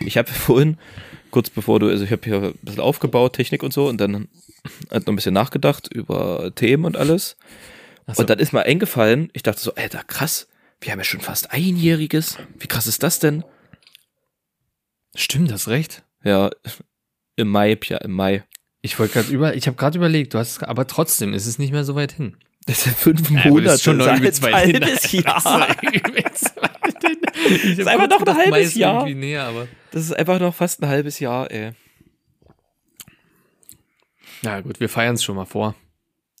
Ich habe vorhin, kurz bevor du, also ich habe hier ein bisschen aufgebaut, Technik und so, und dann hat noch ein bisschen nachgedacht über Themen und alles. so. Und dann ist mir eingefallen, ich dachte so, Alter, krass, wir haben ja schon fast einjähriges. Wie krass ist das denn? Stimmt, hast recht. Ja, im Mai, ja, im Mai. Ich wollte gerade über, ich habe gerade überlegt, du hast, aber trotzdem ist es nicht mehr so weit hin. Das sind fünf Ja, Monate, das ist schon noch das ein halbes Jahr. Das ist einfach noch ein halbes Jahr. Näher, aber Das ist einfach noch fast ein halbes Jahr, ey. ja gut, wir feiern es schon mal vor.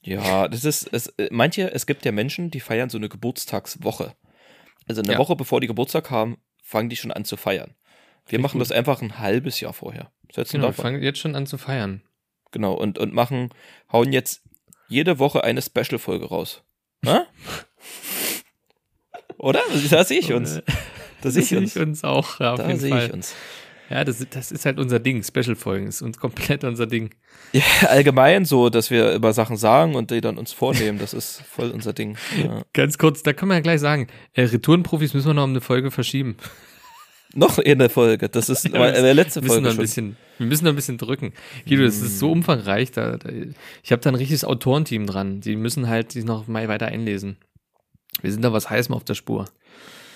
Ja, das ist, es, äh, manche, es gibt ja Menschen, die feiern so eine Geburtstagswoche. Also eine Ja. Woche bevor die Geburtstag haben, fangen die schon an zu feiern. Wir Richtig machen gut. das einfach ein halbes Jahr vorher. Genau, wir fangen jetzt schon an zu feiern. Genau, und, und machen, hauen jetzt jede Woche eine Special-Folge raus. Oder? Da sehe ich uns. Da sehe ich uns. uns auch, ja, auf Da jeden sehe Fall. ich uns. Ja, das, das ist halt unser Ding. Special-Folgen ist uns komplett unser Ding. Ja, allgemein so, dass wir über Sachen sagen und die dann uns vornehmen, das ist voll unser Ding. Ja. Ganz kurz, da können wir ja gleich sagen, äh, Retourenprofis müssen wir noch um eine Folge verschieben. Noch eine Folge, das ist Ja, äh, der letzte Wir müssen, Folge ein schon. bisschen, wir müssen noch ein bisschen drücken. Guido, das ist so umfangreich. Da, da, ich habe da ein richtiges Autorenteam dran. Die müssen halt sich noch mal weiter einlesen. Wir sind da was Heißem auf der Spur.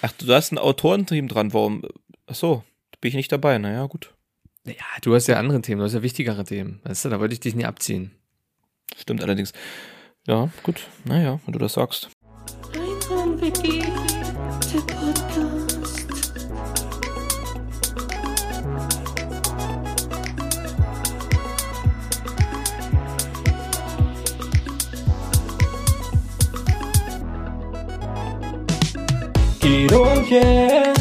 Ach, du hast ein Autorenteam dran, warum? Ach so, da bin ich nicht dabei, naja, gut. Ja, du hast ja andere Themen, du hast ja wichtigere Themen. Weißt du, da wollte ich dich nie abziehen. Stimmt allerdings. Ja, gut, naja, wenn du das sagst. Einhorn-WG, der Podcast. Guido und yeah.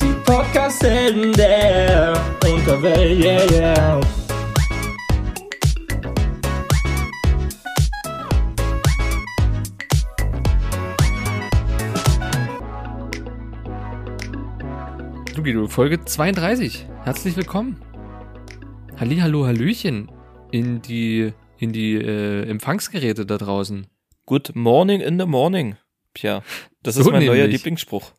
Die Podcast-Helden der Unterwelt, yeah, yeah. Folge 32. Herzlich willkommen. Halli, hallo, hallöchen in die, in die äh, Empfangsgeräte da draußen. Good morning in the morning. Tja, das So ist mein neuer nämlich. Lieblingsspruch.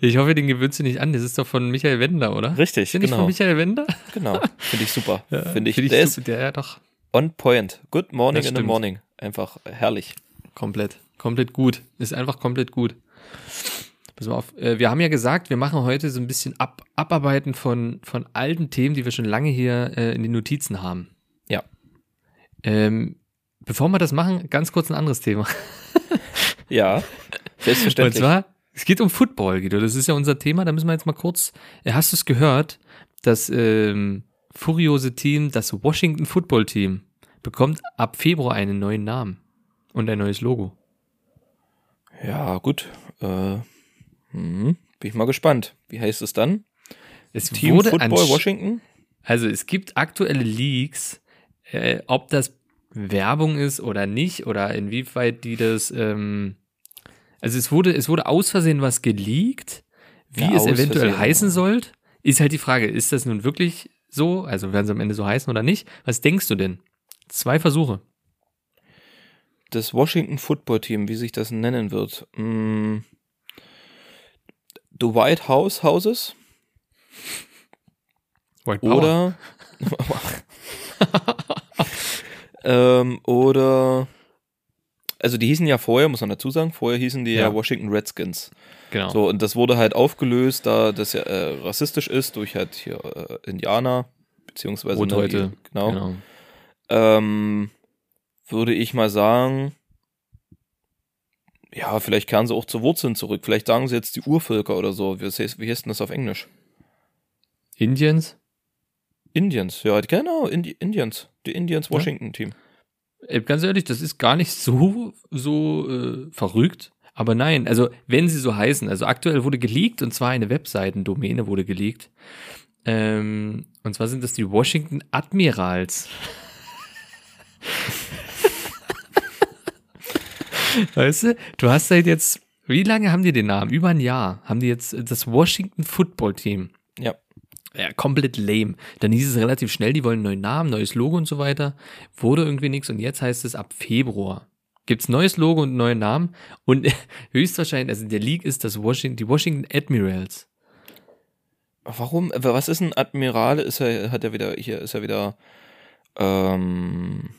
Ich hoffe, den gewöhnst du nicht an. Das ist doch von Michael Wender, oder? Richtig, nicht genau. von Michael Wender? Genau, finde ich super. Finde ich, Find der super. ist der ja doch on point. Good morning in the morning. Einfach herrlich. komplett, komplett gut. Ist einfach komplett gut. Pass mal auf. Äh, Wir haben ja gesagt, wir machen heute so ein bisschen Ab Abarbeiten von, von alten Themen, die wir schon lange hier äh, in den Notizen haben. Ja. Ähm, bevor wir das machen, ganz kurz ein anderes Thema. Ja, Und selbstverständlich. zwar, es geht um Football, Guido. Das ist ja unser Thema. Da müssen wir jetzt mal kurz. Äh, Hast du es gehört? Das ähm, furiose Team, das Washington Football Team, bekommt ab Februar einen neuen Namen und ein neues Logo. ja, gut. Äh, hm, bin ich mal gespannt. Wie heißt es dann? Es Team wurde Football Washington? Also es gibt aktuelle Leaks, äh, ob das Werbung ist oder nicht oder inwieweit die das. Ähm, also es wurde, es wurde aus Versehen was geleakt, wie Ja, es eventuell Versehen, heißen ja. soll. Ist halt die Frage, ist das nun wirklich so? Also werden sie am Ende so heißen oder nicht? Was denkst du denn? Zwei Versuche. Das Washington Football Team, wie sich das nennen wird. Hm, The White House Houses? White Oder. ähm, oder. Also die hießen ja vorher, muss man dazu sagen, vorher hießen die ja, Ja. Washington Redskins. Genau. So, und das wurde halt aufgelöst, da das ja äh, rassistisch ist, durch halt hier äh, Indianer, beziehungsweise ne, Rothäute. die- genau. genau. Ähm, würde ich mal sagen, ja, vielleicht kehren sie auch zu Wurzeln zurück. Vielleicht sagen sie jetzt die Urvölker oder so. Wie heißt, wie heißt denn das auf Englisch? Indians? Indians, ja, genau, Indi Indians. Die Indians Ja. Washington Team. Ey, ganz ehrlich, das ist gar nicht so, so äh, verrückt. Aber nein, also wenn sie so heißen, also aktuell wurde geleakt und zwar eine Webseitendomäne wurde geleakt. Ähm, und zwar sind das die Washington Admirals. weißt du, du hast halt jetzt, wie lange haben die den Namen? Über ein Jahr haben die jetzt das Washington Football Team. Ja. Ja, komplett lame. Dann hieß es relativ schnell, die wollen einen neuen Namen, neues Logo und so weiter. Wurde irgendwie nichts und jetzt heißt es ab Februar. gibt's neues Logo und neuen Namen und höchstwahrscheinlich, also der League ist das Washington, die Washington Admirals. Warum? Was ist ein Admiral? Ist er, hat er wieder, hier ist er wieder ähm,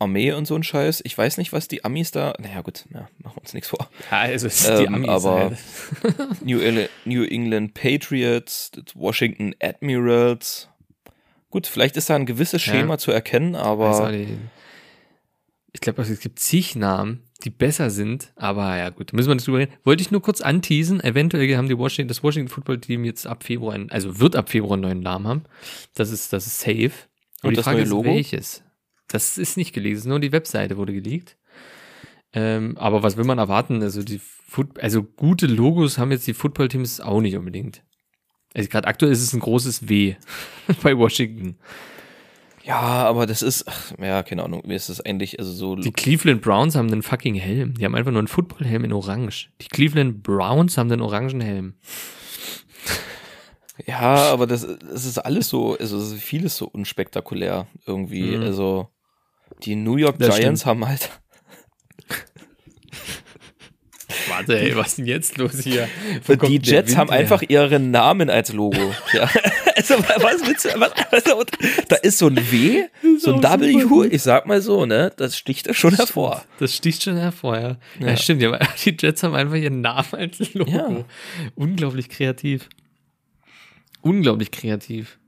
Armee und so ein Scheiß. Ich weiß nicht, was die Amis da. Naja, gut, ja, machen wir uns nichts vor. Ja, also es Ähm, aber- New, Ele- New England Patriots, Washington Admirals. Gut, vielleicht ist da ein gewisses Ja. Schema zu erkennen, aber. Ich glaube, es gibt zig Namen, die besser sind, aber ja gut, da müssen wir nicht drüber reden. Wollte ich nur kurz anteasen, eventuell haben die Washington, das Washington Football Team jetzt ab Februar, einen, also wird ab Februar einen neuen Namen haben. Das ist, das ist safe. Und, Und die das Frage ist, welches? Das ist nicht geleakt, nur die Webseite wurde geleakt. Ähm, aber was will man erwarten? Also die Foot, also gute Logos haben jetzt die Football-Teams auch nicht unbedingt. Also gerade aktuell ist es ein großes W bei Washington. ja, aber das ist, ach, ja, keine Ahnung, mir ist das eigentlich, also so, Die Cleveland Browns haben einen fucking Helm. Die haben einfach nur einen Footballhelm in Orange. Die Cleveland Browns haben den orangen Helm. ja, aber das, das ist alles so, also es ist vieles so unspektakulär irgendwie, Mhm. also die New York Das Giants stimmt. haben halt, Warte, ey, was ist denn jetzt los hier? die Jets haben einfach ihren Namen als Logo. ja. Also, was willst du, was, also, da ist so ein W, so ein W, ich sag mal so, ne, das sticht da schon hervor. Das sticht schon hervor, ja. Ja, Ja. stimmt. Die Jets haben einfach ihren Namen als Logo. Ja. Unglaublich kreativ. Unglaublich kreativ.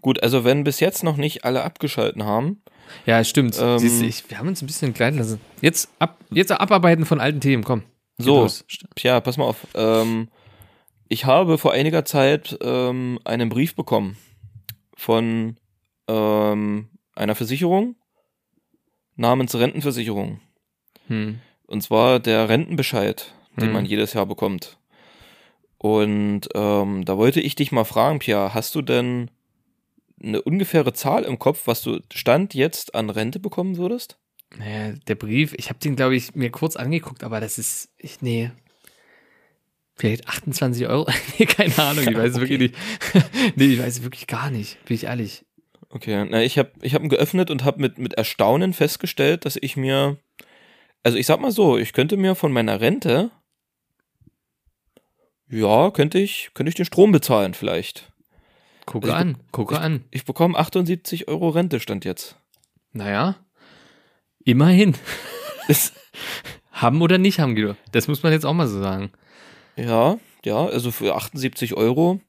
Gut, also wenn bis jetzt noch nicht alle abgeschalten haben, Ja, stimmt. Ähm, Siehst du, ich, wir haben uns ein bisschen klein lassen. Jetzt, ab, jetzt abarbeiten von alten Themen, komm. So. Tja, pass mal auf. Ähm, ich habe vor einiger Zeit ähm, einen Brief bekommen von ähm, einer Versicherung namens Rentenversicherung. Hm. Und zwar der Rentenbescheid, den Hm. man jedes Jahr bekommt. Und ähm, da wollte ich dich mal fragen, Pia, hast du denn eine ungefähre Zahl im Kopf, was du Stand jetzt an Rente bekommen würdest? Naja, der Brief, ich habe den, glaube ich, mir kurz angeguckt, aber das ist, ich, nee. Vielleicht 28 Euro? nee, keine Ahnung, ich weiß es Okay. wirklich nicht. nee, ich weiß wirklich gar nicht, bin ich ehrlich. Okay, na, ich habe ich hab ihn geöffnet und habe mit, mit Erstaunen festgestellt, dass ich mir, also ich sag mal so, ich könnte mir von meiner Rente, ja, könnte ich, könnte ich den Strom bezahlen vielleicht. Gucke Also an, gucke an. Ich bekomme 78 Euro Rente, stand jetzt. Naja, immerhin. Haben oder nicht haben, Guido. Das muss man jetzt auch mal so sagen. ja, ja, also für 78 Euro,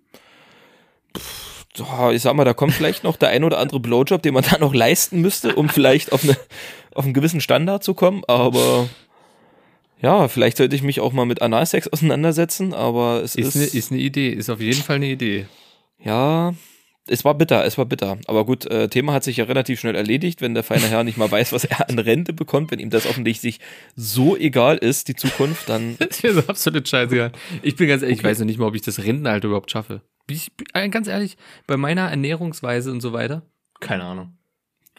pff, ich sag mal, da kommt vielleicht noch der ein oder andere Blowjob, den man da noch leisten müsste, um vielleicht auf, eine, auf einen gewissen Standard zu kommen, aber ja, vielleicht sollte ich mich auch mal mit Analsex auseinandersetzen, aber es Ist ist, eine ist ne Idee, ist auf jeden Fall eine Idee. Ja, es war bitter, es war bitter. Aber gut, äh, Thema hat sich ja relativ schnell erledigt, wenn der feine Herr nicht mal weiß, was er an Rente bekommt, wenn ihm das offensichtlich so egal ist, die Zukunft, dann Das ist mir so absolut scheißegal. Ich bin ganz ehrlich, ich Okay. weiß noch nicht mal, ob ich das Rentenalter überhaupt schaffe. Ich, äh, ganz ehrlich, bei meiner Ernährungsweise und so weiter, keine Ahnung.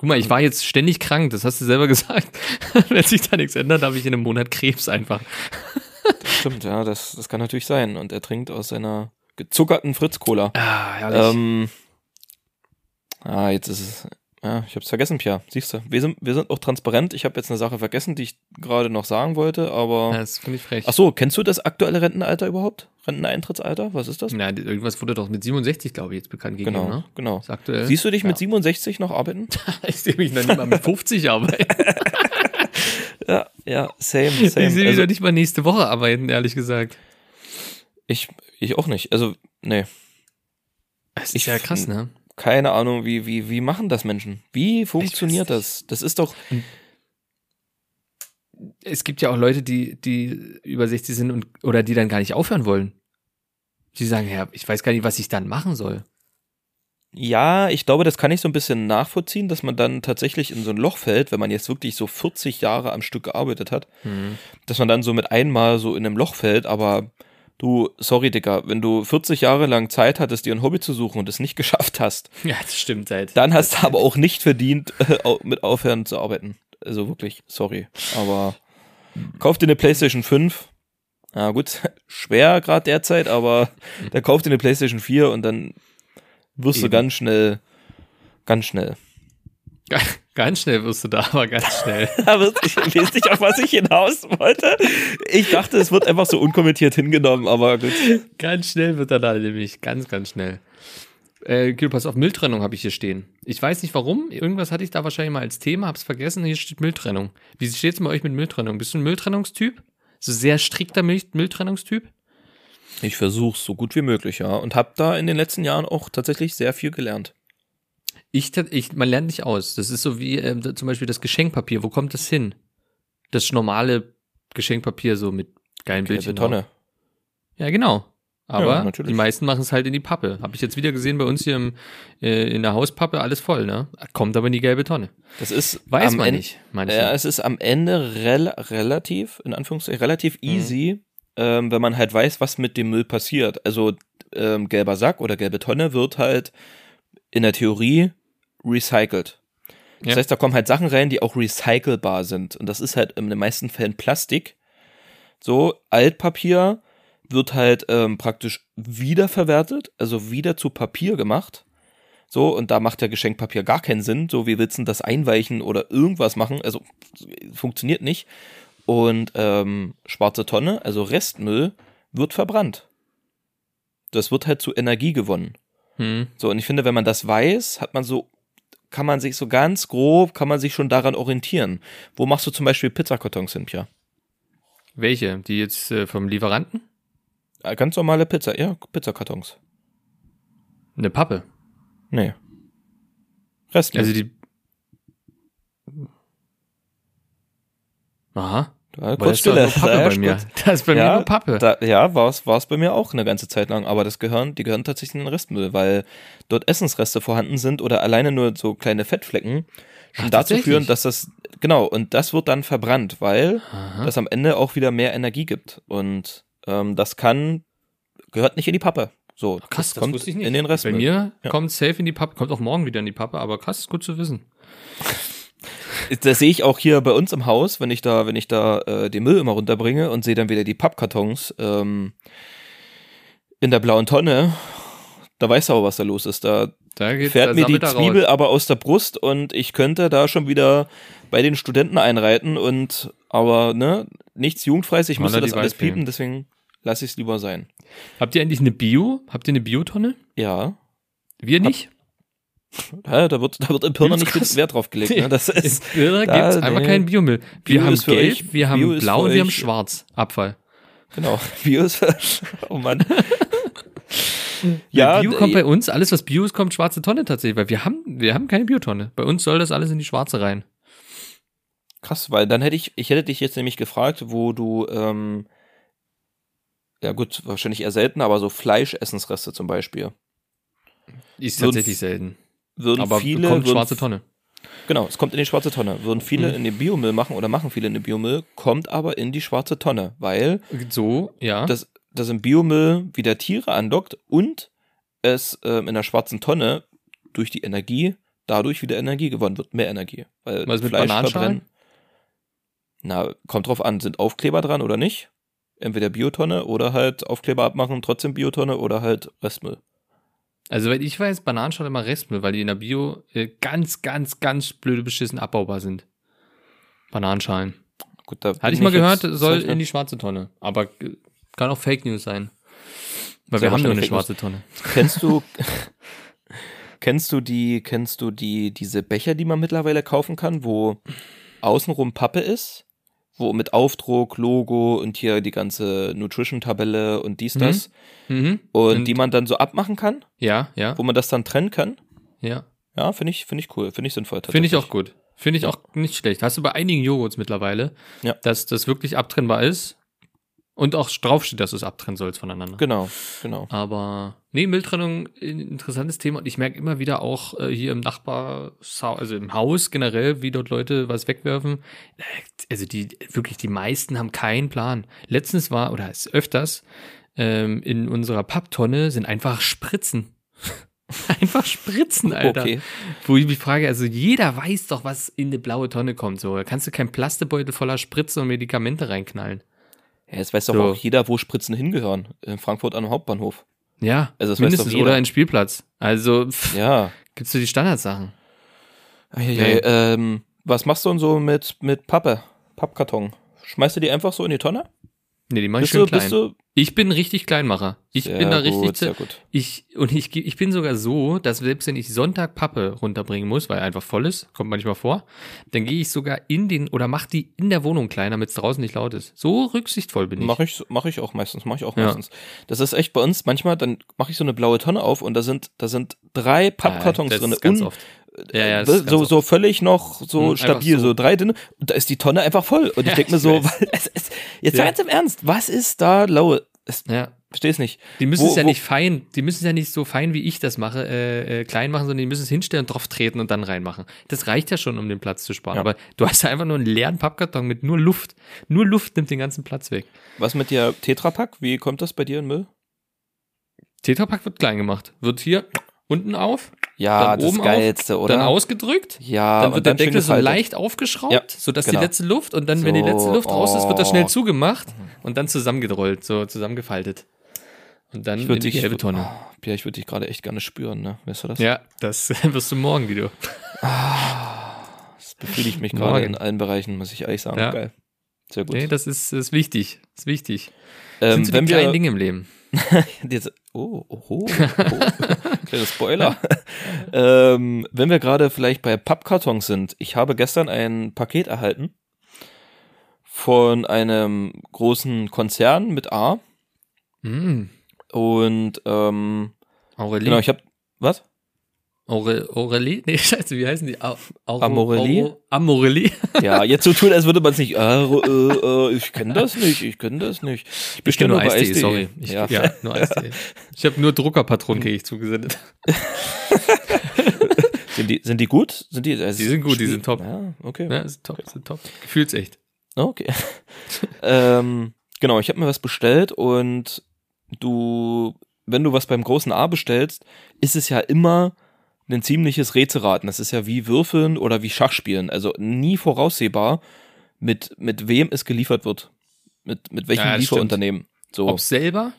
Guck mal, ich war jetzt ständig krank, das hast du selber gesagt. Wenn sich da nichts ändert, habe ich in einem Monat Krebs einfach. stimmt, ja, das, das kann natürlich sein. Und er trinkt aus seiner gezuckerten Fritz-Cola. Ah, herrlich. Ähm, ah, jetzt ist es. Ja, ich hab's vergessen, Pia. Siehst du, wir sind, wir sind auch transparent. Ich habe jetzt eine Sache vergessen, die ich gerade noch sagen wollte, aber. das finde ich frech. Ach so, kennst du das aktuelle Rentenalter überhaupt? Renteneintrittsalter? Was ist das? Na, irgendwas wurde doch mit 67, glaube ich, jetzt bekannt gegeben, genau, ne? genau. Ist aktuell. Siehst du dich ja. mit 67 noch arbeiten? Ich sehe mich noch nicht mal mit 50 arbeiten. Ja, ja, same, Ich same. sehe mich Also, noch nicht mal nächste Woche arbeiten, ehrlich gesagt. ich, ich auch nicht. Also, nee, Das ist Ich- ja krass, ne? keine Ahnung, wie, wie, wie machen das Menschen? Wie funktioniert das? Das ist doch, Es gibt ja auch Leute, die, die über 60 sind und oder die dann gar nicht aufhören wollen. Die sagen, ja, ich weiß gar nicht, was ich dann machen soll. ja, ich glaube, das kann ich so ein bisschen nachvollziehen, dass man dann tatsächlich in so ein Loch fällt, wenn man jetzt wirklich so 40 Jahre am Stück gearbeitet hat, dass man dann so mit einmal so in einem Loch fällt, aber du, sorry, Dicker, wenn du 40 Jahre lang Zeit hattest, dir ein Hobby zu suchen und es nicht geschafft hast, Ja, das stimmt halt. dann hast du aber auch nicht verdient, mit aufhören zu arbeiten. Also wirklich, sorry. Aber kauf dir eine PlayStation 5. Ja gut, schwer gerade derzeit, aber dann kauf dir eine PlayStation 4 und dann wirst du Eben. ganz schnell, ganz schnell. Ganz schnell wirst du da, aber ganz schnell. Da wird, ich weiß nicht, auf was ich hinaus wollte. Ich dachte, es wird einfach so unkommentiert hingenommen, aber gut. ganz schnell wird er da nämlich. Ganz, ganz schnell. Äh, Guido, pass auf, Mülltrennung habe ich hier stehen. Ich weiß nicht warum. Irgendwas hatte ich da wahrscheinlich mal als Thema, hab's vergessen. Hier steht Mülltrennung. Wie steht's bei euch mit Mülltrennung? Bist du ein Mülltrennungstyp? So sehr strikter Müll Mülltrennungstyp? Ich versuche so gut wie möglich, ja. Und habe da in den letzten Jahren auch tatsächlich sehr viel gelernt. Ich, ich, man lernt nicht aus. Das ist so wie da- zum Beispiel das Geschenkpapier. Wo kommt das hin? Das normale Geschenkpapier so mit geilen Gelbe Bildchen. Tonne. Ja, genau. Aber Ja, die meisten machen es halt in die Pappe. Habe ich jetzt wieder gesehen bei uns hier im, äh, in der Hauspappe, alles voll, ne? Kommt aber in die gelbe Tonne. Das ist Weiß man Ende- nicht. Manche. Ja, es ist am Ende rel relativ, in Anführungszeichen, relativ Mhm. easy, ähm, wenn man halt weiß, was mit dem Müll passiert. Also ähm, gelber Sack oder gelbe Tonne wird halt in der Theorie recycelt. Das Ja. heißt, da kommen halt Sachen rein, die auch recycelbar sind. Und das ist halt in den meisten Fällen Plastik. So, Altpapier wird halt ähm, praktisch wiederverwertet, also wieder zu Papier gemacht. So, und da macht ja Geschenkpapier gar keinen Sinn. So, wie willst das einweichen oder irgendwas machen? Also, funktioniert nicht. Und ähm, schwarze Tonne, also Restmüll, wird verbrannt. Das wird halt zu Energie gewonnen. Hm. So, und ich finde, wenn man das weiß, hat man so, kann man sich so ganz grob, kann man sich schon daran orientieren. Wo machst du zum Beispiel Pizzakartons hin, Pia? Welche? Die jetzt äh, vom Lieferanten? Äh, Ganz normale Pizza, ja, Pizzakartons. Eine Pappe. Nee. Restmüll. Also die. Aha. Da, Aber kurz das ist doch nur Stille. Pappe Ja, bei mir. Das ist bei mir nur Pappe. Da, ja, war es bei mir auch eine ganze Zeit lang, aber das gehören, die gehören tatsächlich in den Restmüll, weil dort Essensreste vorhanden sind oder alleine nur so kleine Fettflecken schon Ach, dazu führen, dass das, genau, und das wird dann verbrannt, weil Aha. das am Ende auch wieder mehr Energie gibt. Und ähm, das kann, gehört nicht in die Pappe. So, Krass, das kommt ich nicht. in den Bei Restmüll. mir Ja. kommt safe in die Pappe, kommt auch morgen wieder in die Pappe, aber krass, ist gut zu wissen. Das sehe ich auch hier bei uns im Haus, wenn ich da, wenn ich da äh, den Müll immer runterbringe und sehe dann wieder die Pappkartons ähm, in der blauen Tonne. Da weißt du aber, was da los ist. Da Da fährt mir die Zwiebel raus. aber aus der Brust und ich könnte da schon wieder bei den Studenten einreiten und aber ne, nichts jugendfreies, ich müsste das alles piepen, deswegen lasse ich es lieber sein. Habt ihr eigentlich eine Bio? Habt ihr eine Biotonne? Ja, Wir nicht? Ja da wird da wird im Pirna nicht krass. Wert drauf gelegt. Ne? Das ist Da da- gibt's einfach nee. keinen Biomüll. Wir Bio haben für gelb, euch- wir haben Bio blau für und wir haben schwarz. Abfall. genau Bio ist oh Mann. Ja, Bio kommt bei uns, alles was Bio ist, kommt schwarze Tonne tatsächlich, weil wir haben, wir haben keine Biotonne. Bei uns soll das alles in die schwarze rein. Krass, weil dann hätte ich, ich hätte dich jetzt nämlich gefragt, wo du, ähm, ja gut, wahrscheinlich eher selten, aber so Fleischessensreste zum Beispiel. Ist tatsächlich selten. Würden Aber viele, kommt würden, schwarze Tonne. Genau, es kommt in die schwarze Tonne. Würden viele Mhm. in den Biomüll machen oder machen viele in den Biomüll, kommt aber in die schwarze Tonne, weil So, ja. das, das im Biomüll wieder Tiere andockt und es ähm, in der schwarzen Tonne durch die Energie dadurch wieder Energie gewonnen wird, mehr Energie. Weil Was mit Fleisch verbrennen- Na, kommt drauf an, sind Aufkleber dran oder nicht? Entweder Biotonne oder halt Aufkleber abmachen, trotzdem Biotonne oder halt Restmüll. Also, weil ich weiß, Bananenschale immer Restmüll, weil die in der Bio äh, ganz, ganz, ganz blöde beschissen abbaubar sind. Bananenschalen. Gut, da Hatte ich mal gehört, jetzt- soll in die schwarze Tonne. Aber kann auch Fake News sein. Weil wir haben nur eine Fake schwarze Tonne. Kennst du, kennst du die, kennst du die, diese Becher, die man mittlerweile kaufen kann, wo außenrum Pappe ist? Wo mit Aufdruck, Logo und hier die ganze Nutrition-Tabelle und dies, Mhm. das. Mhm. Und, Und- die man dann so abmachen kann, Ja, ja, wo man das dann trennen kann. ja. Ja, finde ich, finde ich cool, finde ich sinnvoll. Finde ich auch gut. Finde ich auch nicht schlecht. Hast du bei einigen Joghurts mittlerweile, Ja. dass das wirklich abtrennbar ist und auch draufsteht, dass du es abtrennen sollst voneinander. Genau, genau. Aber nee, Mülltrennung, ein interessantes Thema. Und ich merke immer wieder auch äh, hier im Nachbar, also im Haus generell, wie dort Leute was wegwerfen. Äh, Also die, wirklich, die meisten haben keinen Plan. Letztens war, oder ist öfters, ähm, in unserer Papptonne sind einfach Spritzen. einfach Spritzen, Alter. Okay. Wo ich mich frage, also jeder weiß doch, was in eine blaue Tonne kommt. So, da kannst du keinen Plastebeutel voller Spritzen und Medikamente reinknallen. Ja, jetzt weiß doch So. auch jeder, wo Spritzen hingehören. In Frankfurt am Hauptbahnhof. Ja, Also das mindestens doch oder ein Spielplatz. Also pff, Ja. gibt's so die Standardsachen. Eieiei, ähm, was machst du denn so mit, mit Pappe, Pappkarton? Schmeißt du die einfach so in die Tonne? Nee, die mach ich Bist schön du, klein. bist du? Ich bin richtig Kleinmacher. Ich Sehr bin da gut, richtig. sehr gut. Ich, und ich, ich bin sogar so, dass selbst wenn ich Sonntag Pappe runterbringen muss, weil er einfach voll ist, kommt manchmal vor, dann gehe ich sogar in den oder mach die in der Wohnung klein, damit es draußen nicht laut ist. So rücksichtsvoll bin ich. Mache ich, mach ich auch meistens, mache ich auch Ja. meistens. Das ist echt bei uns manchmal, dann mache ich so eine blaue Tonne auf und da sind, da sind drei Pappkartons das drin. un- oft. Ja, ja, ganz so, so völlig noch so einfach stabil, so. so. drei dünne. Und da ist die Tonne einfach voll. Und ich Ja, denke mir so, weil es, es, jetzt Ja. ganz im Ernst, was ist da Laue? Es, Ja. versteh's nicht. Die müssen Wo- es ja wo- nicht fein, die müssen es ja nicht so fein, wie ich das mache, äh, äh, klein machen, sondern die müssen es hinstellen, drauf treten und dann reinmachen. Das reicht ja schon, um den Platz zu sparen. Ja. Aber du hast ja einfach nur einen leeren Pappkarton mit nur Luft. Nur Luft nimmt den ganzen Platz weg. Was mit der Tetrapack? Wie kommt das bei dir in Müll? Tetrapack wird klein gemacht. Wird hier unten auf, Ja, Dann das oben auf, Geilste, oder? dann ausgedrückt, ja, dann wird der Deckel so leicht aufgeschraubt, Ja, sodass genau. die letzte Luft und dann, wenn die So, letzte Luft raus ist, wird das schnell oh. zugemacht und dann zusammengerollt, so zusammengefaltet. Und dann Ich in würde die gelbe Tonne. Oh, Pia, ich würde dich gerade echt gerne spüren, ne? Weißt du das? Ja, das wirst du morgen wieder. Das befriedigt mich gerade in allen Bereichen, muss ich ehrlich sagen. Ja. Geil. Sehr gut. Nee, das ist, ist wichtig. Das ist wichtig. ähm, Sind so wenn die kleinen wir Dinge im Leben. jetzt, oh, oh, oh, oh kleiner Spoiler. ähm, wenn wir gerade vielleicht bei Pappkartons sind, ich habe gestern ein Paket erhalten von einem großen Konzern mit A Mm. und ähm, Aurelie. genau, ich habe was? Aure, Aurelie? Nee, scheiße, wie heißen die? Au, Auro, Amorelie? Auro, Amorelie? Ja, jetzt so tun, als würde man es nicht. Äh, äh, äh, ich kenne das nicht, ich kenne das nicht. Ich bestelle nur bei Eistee, Eistee. sorry. Ich, ja. ja. nur Eistee. Ich habe nur Druckerpatronen kriege ich zugesendet. Sind die, sind die gut? Sind die, äh, Die sind gut, die sind top. Ja, okay. Ja, ist top, ist top. Gefühlsecht. Okay. ähm, genau, ich habe mir was bestellt und du, wenn du was beim großen A bestellst, ist es ja immer ein ziemliches Rätselraten. Das ist ja wie Würfeln oder wie Schachspielen. Also nie voraussehbar, mit, mit wem es geliefert wird. Mit, mit welchem Ja, Lieferunternehmen. So, Ob selber,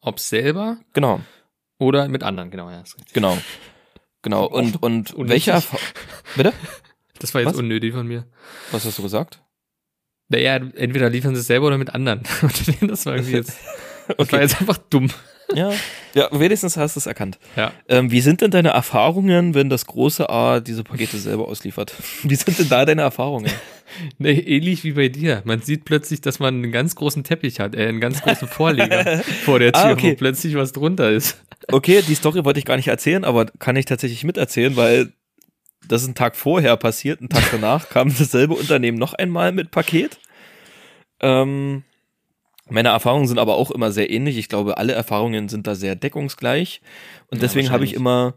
ob selber genau, oder mit anderen, genau, ja, genau. Genau. Und, und Unnötig. welche Erfa Bitte? Das war jetzt Was? unnötig von mir. Was hast du gesagt? Naja, entweder liefern sie es selber oder mit anderen. das war irgendwie jetzt, das war jetzt einfach dumm. Ja, ja, wenigstens hast du es erkannt. Ja. Ähm, wie sind denn deine Erfahrungen, wenn das große A diese Pakete selber ausliefert? Wie sind denn da deine Erfahrungen? Nee, ähnlich wie bei dir. Man sieht plötzlich, dass man einen ganz großen Teppich hat, äh, einen ganz großen Vorleger vor der Tür, Ah, okay. wo plötzlich was drunter ist. Okay, die Story wollte ich gar nicht erzählen, aber kann ich tatsächlich miterzählen, weil das ist ein Tag vorher passiert, einen Tag danach kam dasselbe Unternehmen noch einmal mit Paket. Ähm, meine Erfahrungen sind aber auch immer sehr ähnlich. Ich glaube, alle Erfahrungen sind da sehr deckungsgleich. Und Ja, deswegen habe ich immer,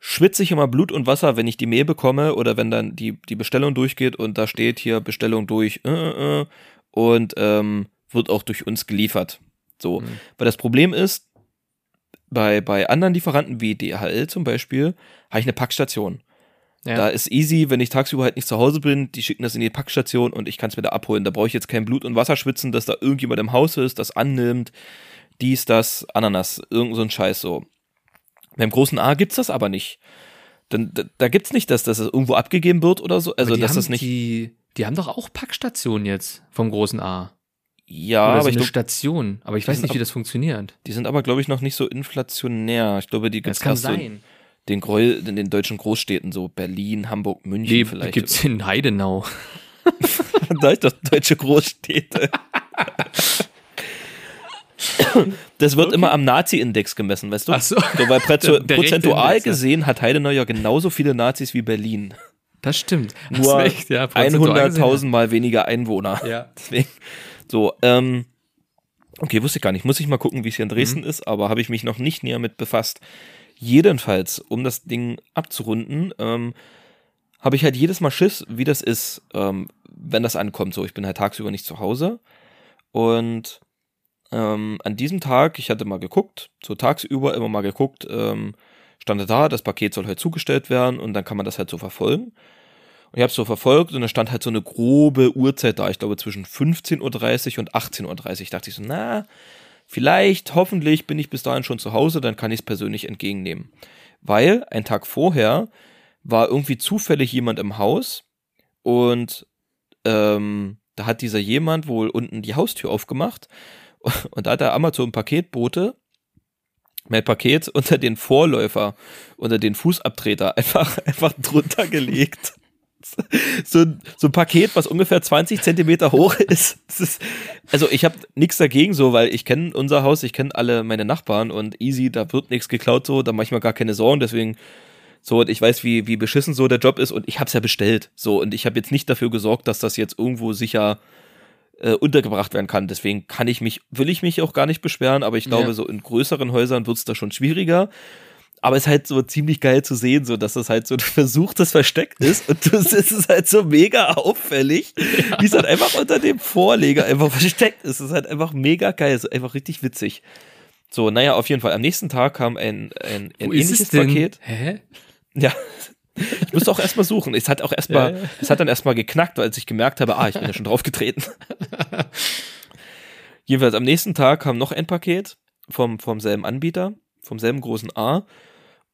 schwitze ich immer Blut und Wasser, wenn ich die Mail bekomme oder wenn dann die, die Bestellung durchgeht und da steht hier Bestellung durch äh, äh, äh, und ähm, wird auch durch uns geliefert. So. Mhm. Weil das Problem ist, bei, bei anderen Lieferanten wie DHL zum Beispiel, habe ich eine Packstation. Ja. Da ist easy, wenn ich tagsüber halt nicht zu Hause bin, die schicken das in die Packstation und ich kann es wieder abholen. Da brauche ich jetzt kein Blut und Wasser schwitzen, dass da irgendjemand im Haus ist, das annimmt, dies, das, Ananas, irgend so ein Scheiß so. Beim großen A gibt's das aber nicht. Dann, da, da gibt's nicht, dass, dass es irgendwo abgegeben wird oder so. Also, dass haben das nicht. Die, die haben doch auch Packstationen jetzt vom großen A. ja, Oder aber so ich eine glaub, Station. Aber ich weiß nicht, wie ab- das funktioniert. die sind aber, glaube ich, noch nicht so inflationär. Ich glaube, die gibt's Das kann erst so sein. Den, in den deutschen Großstädten, so Berlin, Hamburg, München Nee, vielleicht. gibt's in Heidenau. da ist doch deutsche Großstädte. Das wird immer am Nazi-Index gemessen, weißt du? Ach so. so weil Der- der prozentual gesehen hat Heidenau ja genauso viele Nazis wie Berlin. Das stimmt. Nur ja, prozentual gesehen. 100.000 mal weniger Einwohner. Ja. Deswegen, so, ähm, okay, wusste ich gar nicht. Muss ich mal gucken, wie es hier in Mhm. Dresden ist, aber habe ich mich noch nicht näher mit befasst. Jedenfalls, um das Ding abzurunden, ähm, habe ich halt jedes Mal Schiss, wie das ist, ähm, wenn das ankommt. So, ich bin halt tagsüber nicht zu Hause. Und ähm, an diesem Tag, ich hatte mal geguckt, so tagsüber immer mal geguckt, ähm, stand da, das Paket soll halt zugestellt werden und dann kann man das halt so verfolgen. Und ich habe es so verfolgt und da stand halt so eine grobe Uhrzeit da, ich glaube zwischen 15.30 Uhr und 18.30 Uhr. Dachte ich so, na, vielleicht, hoffentlich bin ich bis dahin schon zu Hause, dann kann ich es persönlich entgegennehmen. Weil ein Tag vorher war irgendwie zufällig jemand im Haus und ähm, da hat dieser jemand wohl unten die Haustür aufgemacht und da hat der Amazon-Paketbote mein Paket unter den Vorläufer, unter den Fußabtreter einfach, einfach drunter gelegt. So, ein- so ein Paket, was ungefähr 20 Zentimeter hoch ist. Ist also ich habe nichts dagegen so, weil ich kenne unser Haus, ich kenne alle meine Nachbarn und easy, da wird nichts geklaut so, da mache ich mir gar keine Sorgen, deswegen so und ich weiß, wie, wie beschissen so der Job ist und ich habe es ja bestellt so und ich habe jetzt nicht dafür gesorgt, dass das jetzt irgendwo sicher äh, untergebracht werden kann. Deswegen kann ich mich, will ich mich auch gar nicht beschweren, aber ich glaube, Ja. so in größeren Häusern wird es da schon schwieriger. Aber es ist halt so ziemlich geil zu sehen, so dass das halt so ein versuchtes Versteck ist und das ist halt so mega auffällig, wie es halt einfach unter dem Vorleger einfach versteckt ist. Es ist halt einfach mega geil, es ist einfach richtig witzig. So, naja, auf jeden Fall. Am nächsten Tag kam ein, ein, ein Wo ist ähnliches es denn? Paket. Hä? Ja. Ich musste auch erstmal suchen. Es hat auch erstmal, Ja, ja. es hat dann erstmal geknackt, als ich gemerkt habe, ah, ich bin ja schon drauf getreten. Jedenfalls am nächsten Tag kam noch ein Paket vom, vom selben Anbieter, vom selben großen A.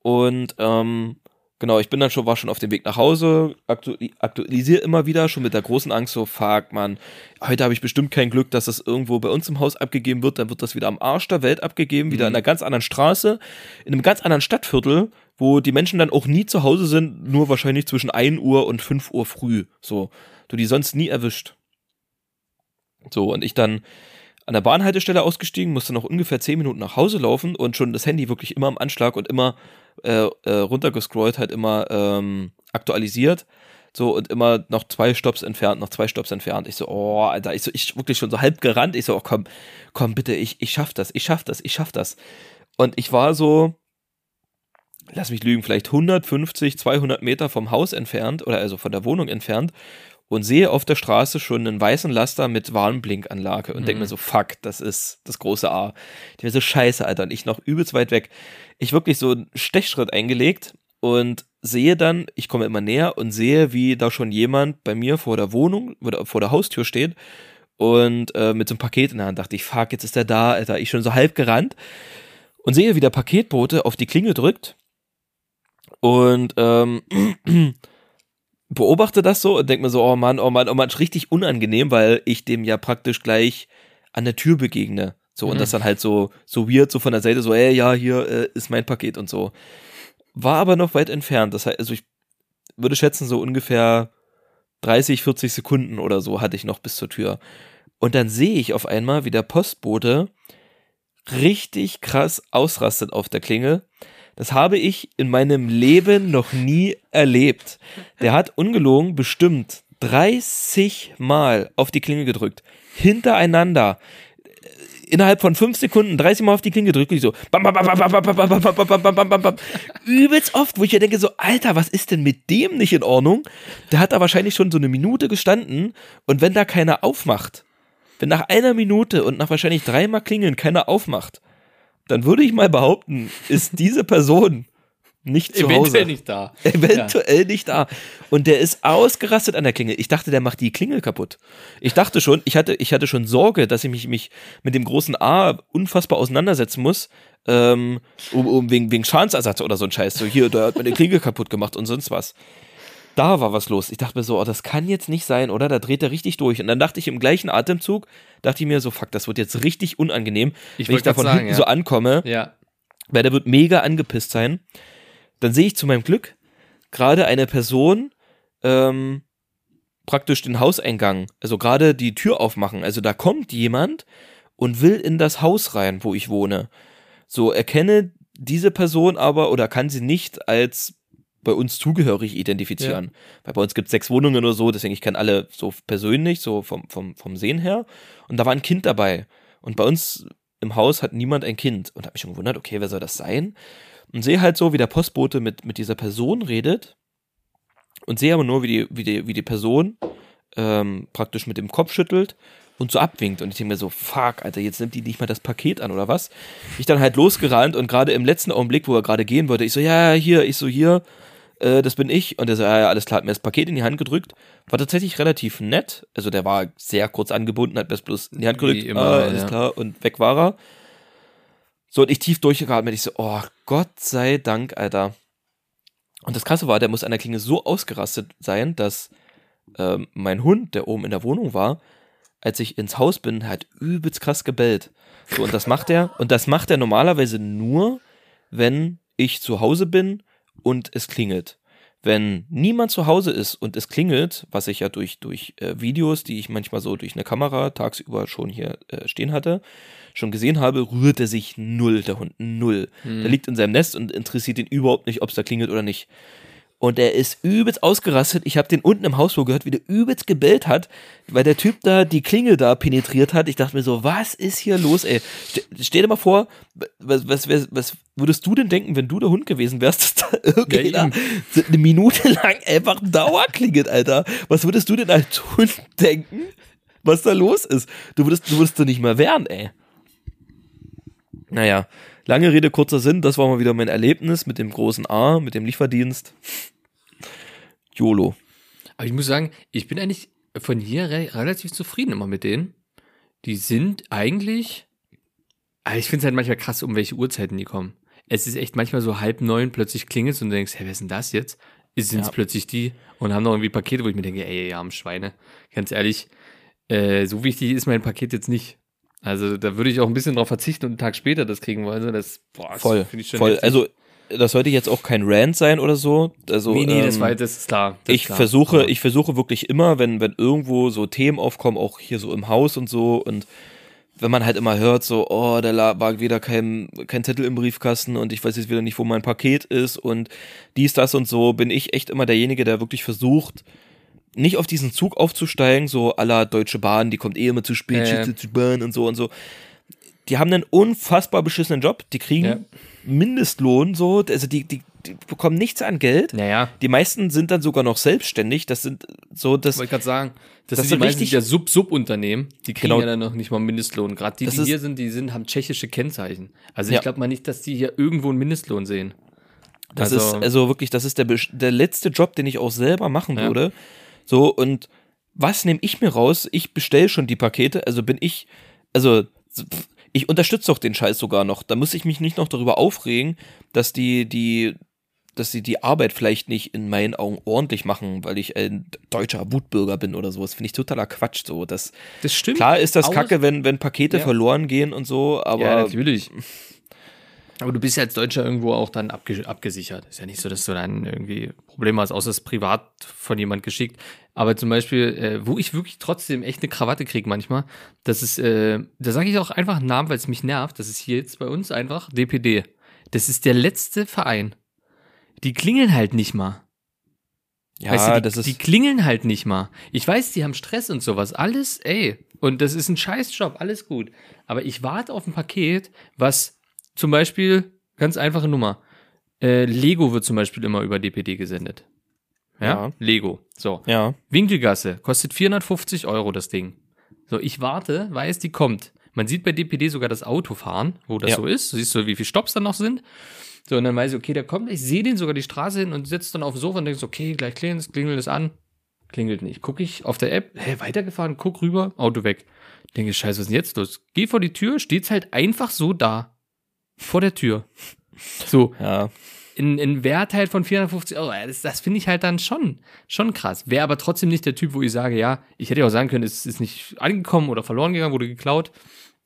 Und ähm, genau, ich bin dann schon, war schon auf dem Weg nach Hause, aktu aktualisiere immer wieder, schon mit der großen Angst, so, fuck, man, heute habe ich bestimmt kein Glück, dass das irgendwo bei uns im Haus abgegeben wird, dann wird das wieder am Arsch der Welt abgegeben, wieder in einer ganz anderen Straße, in einem ganz anderen Stadtviertel, wo die Menschen dann auch nie zu Hause sind, nur wahrscheinlich zwischen 1 Uhr und 5 Uhr früh, so, du die sonst nie erwischt. So, und ich dann an der Bahnhaltestelle ausgestiegen, musste noch ungefähr 10 Minuten nach Hause laufen und schon das Handy wirklich immer am Anschlag und immer äh, äh, runtergescrollt, halt immer ähm, aktualisiert. So, und immer noch zwei Stops entfernt, noch zwei Stops entfernt. Ich so, oh, Alter, ich so, ich wirklich schon so halb gerannt. Ich so, oh, komm, komm, bitte, ich, ich schaff das, ich schaff das, ich schaff das. Und ich war so, lass mich lügen, vielleicht 150, 200 Meter vom Haus entfernt, oder also von der Wohnung entfernt, und sehe auf der Straße schon einen weißen Laster mit Warnblinkanlage und Mhm. denke mir so, fuck, das ist das große A. Ich mir so, scheiße, Alter, und ich noch übelst weit weg. Ich wirklich so einen Stechschritt eingelegt und sehe dann, ich komme immer näher und sehe, wie da schon jemand bei mir vor der Wohnung oder vor der Haustür steht und äh, mit so einem Paket in der Hand dachte ich, fuck, jetzt ist der da, Alter. Ich schon so halb gerannt und sehe, wie der Paketbote auf die Klinge drückt und ähm, beobachte das so und denke mir so, oh Mann, oh Mann, oh Mann, ist richtig unangenehm, weil ich dem ja praktisch gleich an der Tür begegne. So, und Mhm. das dann halt so, so weird, so von der Seite, so, ey, ja, hier äh, ist mein Paket und so. War aber noch weit entfernt. Das heißt, also ich würde schätzen, so ungefähr 30, 40 Sekunden oder so hatte ich noch bis zur Tür. Und dann sehe ich auf einmal, wie der Postbote richtig krass ausrastet auf der Klingel. Das habe ich in meinem Leben noch nie erlebt. Der hat ungelogen bestimmt 30 Mal auf die Klinge gedrückt. Hintereinander. Innerhalb von fünf Sekunden 30 Mal auf die Klinge gedrückt. Und ich so. Übelst oft, wo ich ja denke so, Alter, was ist denn mit dem nicht in Ordnung? Der hat da wahrscheinlich schon so eine Minute gestanden und wenn da keiner aufmacht, wenn nach einer Minute und nach wahrscheinlich dreimal klingeln keiner aufmacht, dann würde ich mal behaupten, ist diese Person nicht zu Hause. Eventuell nicht da. Eventuell nicht da. Und der ist ausgerastet an der Klingel. Ich dachte, der macht die Klingel kaputt. Ich dachte schon, ich hatte, ich hatte schon Sorge, dass ich mich, mich mit dem großen A unfassbar auseinandersetzen muss, ähm, um, um wegen, wegen Schadensersatz oder so ein Scheiß. So, hier, da hat meine Klingel kaputt gemacht und sonst was. Da war was los. Ich dachte mir so, oh, das kann jetzt nicht sein, oder? Da dreht er richtig durch. Und dann dachte ich im gleichen Atemzug, dachte ich mir so, fuck, das wird jetzt richtig unangenehm, Ich wenn ich wollte da grad von sagen, hinten ja. so ankomme Ja. weil der wird mega angepisst sein. Dann sehe ich zu meinem Glück gerade eine Person ähm, praktisch den Hauseingang, also gerade die Tür aufmachen. Also da kommt jemand und will in das Haus rein, wo ich wohne. So erkenne diese Person aber oder kann sie nicht als bei uns zugehörig identifizieren. Weil bei uns gibt es sechs Wohnungen oder so, deswegen ich kenne alle so persönlich, so vom, vom, vom Sehen her. Und da war ein Kind dabei. Und bei uns im Haus hat niemand ein Kind. Und habe mich schon gewundert, okay, wer soll das sein? Und sehe halt so, wie der Postbote mit, mit dieser Person redet. Und sehe aber nur, wie die, wie die, wie die Person ähm, praktisch mit dem Kopf schüttelt und so abwinkt. Und ich denke mir so, fuck, Alter, jetzt nimmt die nicht mal das Paket an oder was? Ich dann halt losgerannt und gerade im letzten Augenblick, wo er gerade gehen wollte, ich so, ja, hier, ich so, hier, äh, das bin ich. Und er so, ja, ja, alles klar, hat mir das Paket in die Hand gedrückt. War tatsächlich relativ nett. Also der war sehr kurz angebunden, hat mir das bloß in die Hand Wie gedrückt. immer, ah, alles ja. klar, und weg war er. So, und ich tief durchgeatmet. Ich so, oh, Gott sei Dank, Alter. Und das Krasse war, der muss an der Klinge so ausgerastet sein, dass ähm, mein Hund, der oben in der Wohnung war, als ich ins Haus bin, hat übelst krass gebellt. So, und das macht er, und das macht er normalerweise nur, wenn ich zu Hause bin und es klingelt. Wenn niemand zu Hause ist und es klingelt, was ich ja durch, durch äh, Videos, die ich manchmal so durch eine Kamera tagsüber schon hier äh, stehen hatte, schon gesehen habe, rührt er sich null, der Hund, null. Der liegt in seinem Nest und interessiert ihn überhaupt nicht, ob es da klingelt oder nicht. Und er ist übelst ausgerastet. Ich habe den unten im Hausflur gehört, wie der übelst gebellt hat, weil der Typ da die Klingel da penetriert hat. Ich dachte mir so, was ist hier los, ey? Ste stell dir mal vor, was, was, was, was würdest du denn denken, wenn du der Hund gewesen wärst, dass da irgendeiner eine Minute lang einfach Dauer klingelt, Alter? Was würdest du denn als Hund denken, was da los ist? Du würdest, du würdest nicht mehr wehren, ey. Naja, lange Rede, kurzer Sinn, das war mal wieder mein Erlebnis mit dem großen A, mit dem Lieferdienst. YOLO. Aber ich muss sagen, ich bin eigentlich von hier re relativ zufrieden immer mit denen. Die sind eigentlich. Aber ich finde es halt manchmal krass, um welche Uhrzeiten die kommen. Es ist echt manchmal so halb neun, plötzlich klingelt und du denkst, hey, wer ist denn das jetzt? Sind es Ja. plötzlich die und haben noch irgendwie Pakete, wo ich mir denke, ey, ihr armen Schweine. Ganz ehrlich, äh, so wichtig ist mein Paket jetzt nicht. Also da würde ich auch ein bisschen drauf verzichten und einen Tag später das kriegen wollen. Das, boah, das Voll, schon voll. heftig. Also, das sollte jetzt auch kein Rant sein oder so. Also, nee, nee, das ähm, war das ist klar. Das ist ich klar. versuche, Aber- ich versuche wirklich immer, wenn, wenn irgendwo so Themen aufkommen, auch hier so im Haus und so und wenn man halt immer hört, so, oh, da war wieder kein, kein Zettel im Briefkasten und ich weiß jetzt wieder nicht, wo mein Paket ist und dies, das und so, bin ich echt immer derjenige, der wirklich versucht, nicht auf diesen Zug aufzusteigen, so aller Deutsche Bahn, die kommt eh immer zu spät, Äh. zu Bahn und so und so. Die haben einen unfassbar beschissenen Job, die kriegen Ja. Mindestlohn, so, also die, die, die bekommen nichts an Geld. Naja, Die meisten sind dann sogar noch selbstständig. Das sind so, das, wollte ich gerade sagen, das, Das sind die meisten der Sub-Sub-Unternehmen, die kriegen Genau. ja dann noch nicht mal Mindestlohn. Gerade die, Das die hier sind, die sind, haben tschechische Kennzeichen. Also Ja. ich glaube mal nicht, dass die hier irgendwo einen Mindestlohn sehen. das also- ist, also wirklich, das ist der, der letzte Job, den ich auch selber machen Ja. würde. So, und was nehme ich mir raus? Ich bestelle schon die Pakete, also bin ich, also, ich unterstütze doch den Scheiß sogar noch. Da muss ich mich nicht noch darüber aufregen, dass die, die, dass sie die Arbeit vielleicht nicht in meinen Augen ordentlich machen, weil ich ein deutscher Wutbürger bin oder sowas. Finde ich totaler Quatsch. So, das, Das stimmt. klar ist das kacke, wenn, wenn Pakete Ja. verloren gehen und so, aber ja, natürlich. Aber du bist ja als Deutscher irgendwo auch dann abge abgesichert. Ist ja nicht so, dass du dann irgendwie Probleme hast, außer es privat von jemand geschickt. Aber zum Beispiel, äh, wo ich wirklich trotzdem echt eine Krawatte kriege manchmal, das ist, äh, da sage ich auch einfach einen Namen, weil es mich nervt. Das ist hier jetzt bei uns einfach DPD. Das ist der letzte Verein. Die klingeln halt nicht mal. ja, weißt du, die, das ist. die klingeln halt nicht mal. Ich weiß, die haben Stress und sowas. Alles, ey. Und das ist ein Scheißjob, alles gut. Aber ich warte auf ein Paket, was zum Beispiel, ganz einfache Nummer, äh, Lego wird zum Beispiel immer über DPD gesendet. Ja? Ja. Lego. So. ja. Winkelgasse kostet 450 Euro das Ding. So, ich warte, weiß, die kommt. Man sieht bei DPD sogar das Auto fahren, wo das Ja. so ist. Du siehst so, wie viele Stops da noch sind. So, und dann weiß ich, okay, der kommt. Ich sehe den sogar die Straße hin und sitzt dann auf dem Sofa und denkst, okay, gleich klingelt es, klingelt es an. Klingelt nicht. Guck ich auf der App, hä, weitergefahren, guck rüber, Auto weg. Denke, scheiße, was ist denn jetzt los? Geh vor die Tür, steht's halt einfach so da. Vor der Tür. So, Ja, in, in Wert halt von 450 Euro. Das, das finde ich halt dann schon, schon krass. Wäre aber trotzdem nicht der Typ, wo ich sage, ja, ich hätte ja auch sagen können, es ist nicht angekommen oder verloren gegangen, wurde geklaut.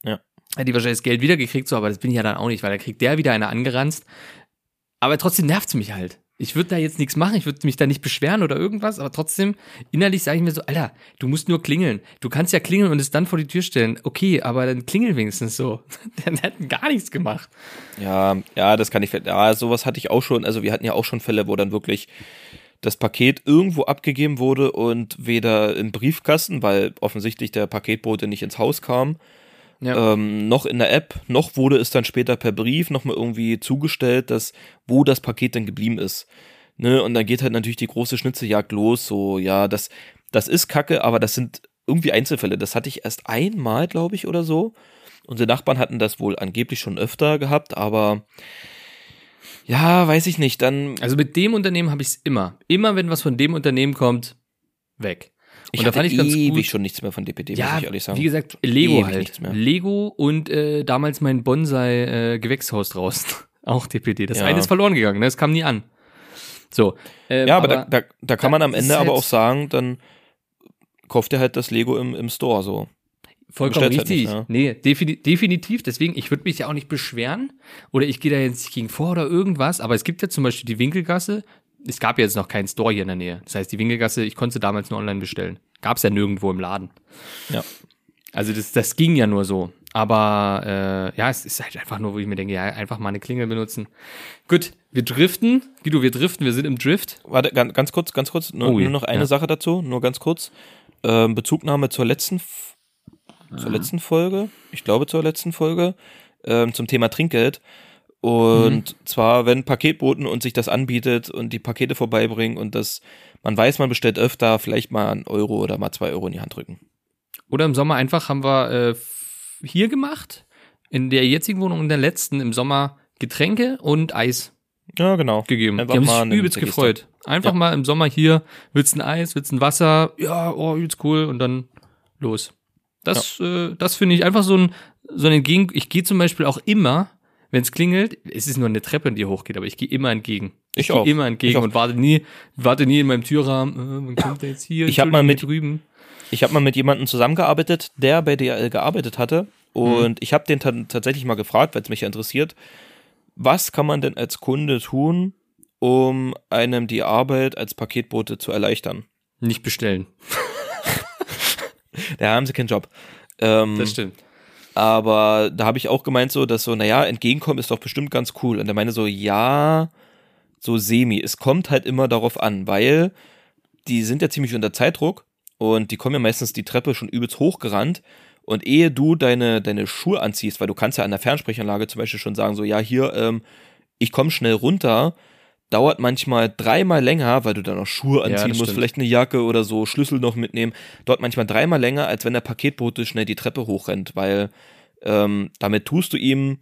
Ja. Hätte die wahrscheinlich das Geld wiedergekriegt, so, aber das bin ich ja dann auch nicht, weil da kriegt der wieder eine angeranzt. Aber trotzdem nervt's mich halt. Ich würde da jetzt nichts machen, ich würde mich da nicht beschweren oder irgendwas, aber trotzdem innerlich sage ich mir so, Alter, du musst nur klingeln. Du kannst ja klingeln und es dann vor die Tür stellen. Okay, aber dann klingel wenigstens so. Dann hätten gar nichts gemacht. ja, ja, das kann ich. Ja, sowas hatte ich auch schon. Also wir hatten ja auch schon Fälle, wo dann wirklich das Paket irgendwo abgegeben wurde und weder im Briefkasten, weil offensichtlich der Paketbote nicht ins Haus kam, Ja. ähm, noch in der App, noch wurde es dann später per Brief nochmal irgendwie zugestellt, dass wo das Paket dann geblieben ist. Ne? Und dann geht halt natürlich die große Schnitzeljagd los. So, ja, das, das ist Kacke, aber das sind irgendwie Einzelfälle. Das hatte ich erst einmal, glaube ich, oder so. Unsere Nachbarn hatten das wohl angeblich schon öfter gehabt, aber ja, weiß ich nicht. Dann Also mit dem Unternehmen habe ich es immer. Immer wenn was von dem Unternehmen kommt, weg. Ich Und da fand ich ganz ewig gut. schon nichts mehr von DPD, ja, muss ich ehrlich sagen. wie gesagt, Lego halt. Lego und äh, damals mein Bonsai äh, Gewächshaus draußen. Auch DPD. Das Ja. eine ist verloren gegangen, ne? das kam nie an. So. ähm, Ja, aber, da, da, da kann man am Ende aber auch sagen, dann kauft ihr halt das Lego im, im Store so. Vollkommen bestellt halt richtig. nicht, ja. Nee, defini definitiv. Deswegen, ich würde mich ja auch nicht beschweren oder ich gehe da jetzt nicht gegen vor oder irgendwas. Aber es gibt ja zum Beispiel die Winkelgasse. Es gab ja jetzt noch keinen Store hier in der Nähe. Das heißt, die Winkelgasse, ich konnte sie damals nur online bestellen. Gab es ja nirgendwo im Laden. Ja. Also das, das ging ja nur so. Aber äh, ja, es ist halt einfach nur, wo ich mir denke, ja, einfach mal eine Klingel benutzen. Gut, wir driften. Guido, wir driften, wir sind im Drift. Warte, ganz, ganz kurz, ganz kurz, nur, Oh nur noch eine ja. Sache dazu, nur ganz kurz. Ähm, Bezugnahme zur letzten, zur letzten Folge, ich glaube zur letzten Folge, ähm, zum Thema Trinkgeld. Und zwar, wenn Paketboten und sich das anbietet und die Pakete vorbeibringen und das, man weiß, man bestellt öfter, vielleicht mal einen Euro oder mal zwei Euro in die Hand drücken. Oder im Sommer einfach haben wir äh, hier gemacht, in der jetzigen Wohnung und in der letzten im Sommer Getränke und Eis Ja, genau. gegeben. Einfach die haben mal sich übelst gefreut. Einfach Ja. mal im Sommer hier, willst ein Eis, willst ein Wasser, ja, oh, übelst cool und dann los. Das, äh, das finde ich einfach so ein, so ein Entgegen. Ich gehe zum Beispiel auch immer, wenn es klingelt, es ist nur eine Treppe, die hochgeht, aber ich gehe immer entgegen. Ich gehe auch. immer entgegen Ich auch. und warte nie, warte nie in meinem Türrahmen, äh, wann kommt der jetzt hier? Ich hab mal mit- drüben. Ich habe mal mit jemandem zusammengearbeitet, der bei DRL gearbeitet hatte. Und Mhm. ich habe den ta- tatsächlich mal gefragt, weil es mich ja interessiert, was kann man denn als Kunde tun, um einem die Arbeit als Paketbote zu erleichtern? Nicht bestellen. Da haben sie keinen Job. Ähm, Das stimmt. Aber da habe ich auch gemeint so, dass so, naja, entgegenkommen ist doch bestimmt ganz cool. Und er meinte so, ja, so semi. Es kommt halt immer darauf an, weil die sind ja ziemlich unter Zeitdruck und die kommen ja meistens die Treppe schon übelst hochgerannt. Und ehe du deine, deine Schuhe anziehst, weil du kannst ja an der Fernsprechanlage zum Beispiel schon sagen, so, ja, hier, ähm, ich komme schnell runter, dauert manchmal dreimal länger, weil du dann noch Schuhe Ja, anziehen das musst, vielleicht eine Jacke oder so, Schlüssel noch mitnehmen. Dauert manchmal dreimal länger, als wenn der Paketbote schnell die Treppe hochrennt, weil ähm, damit tust du ihm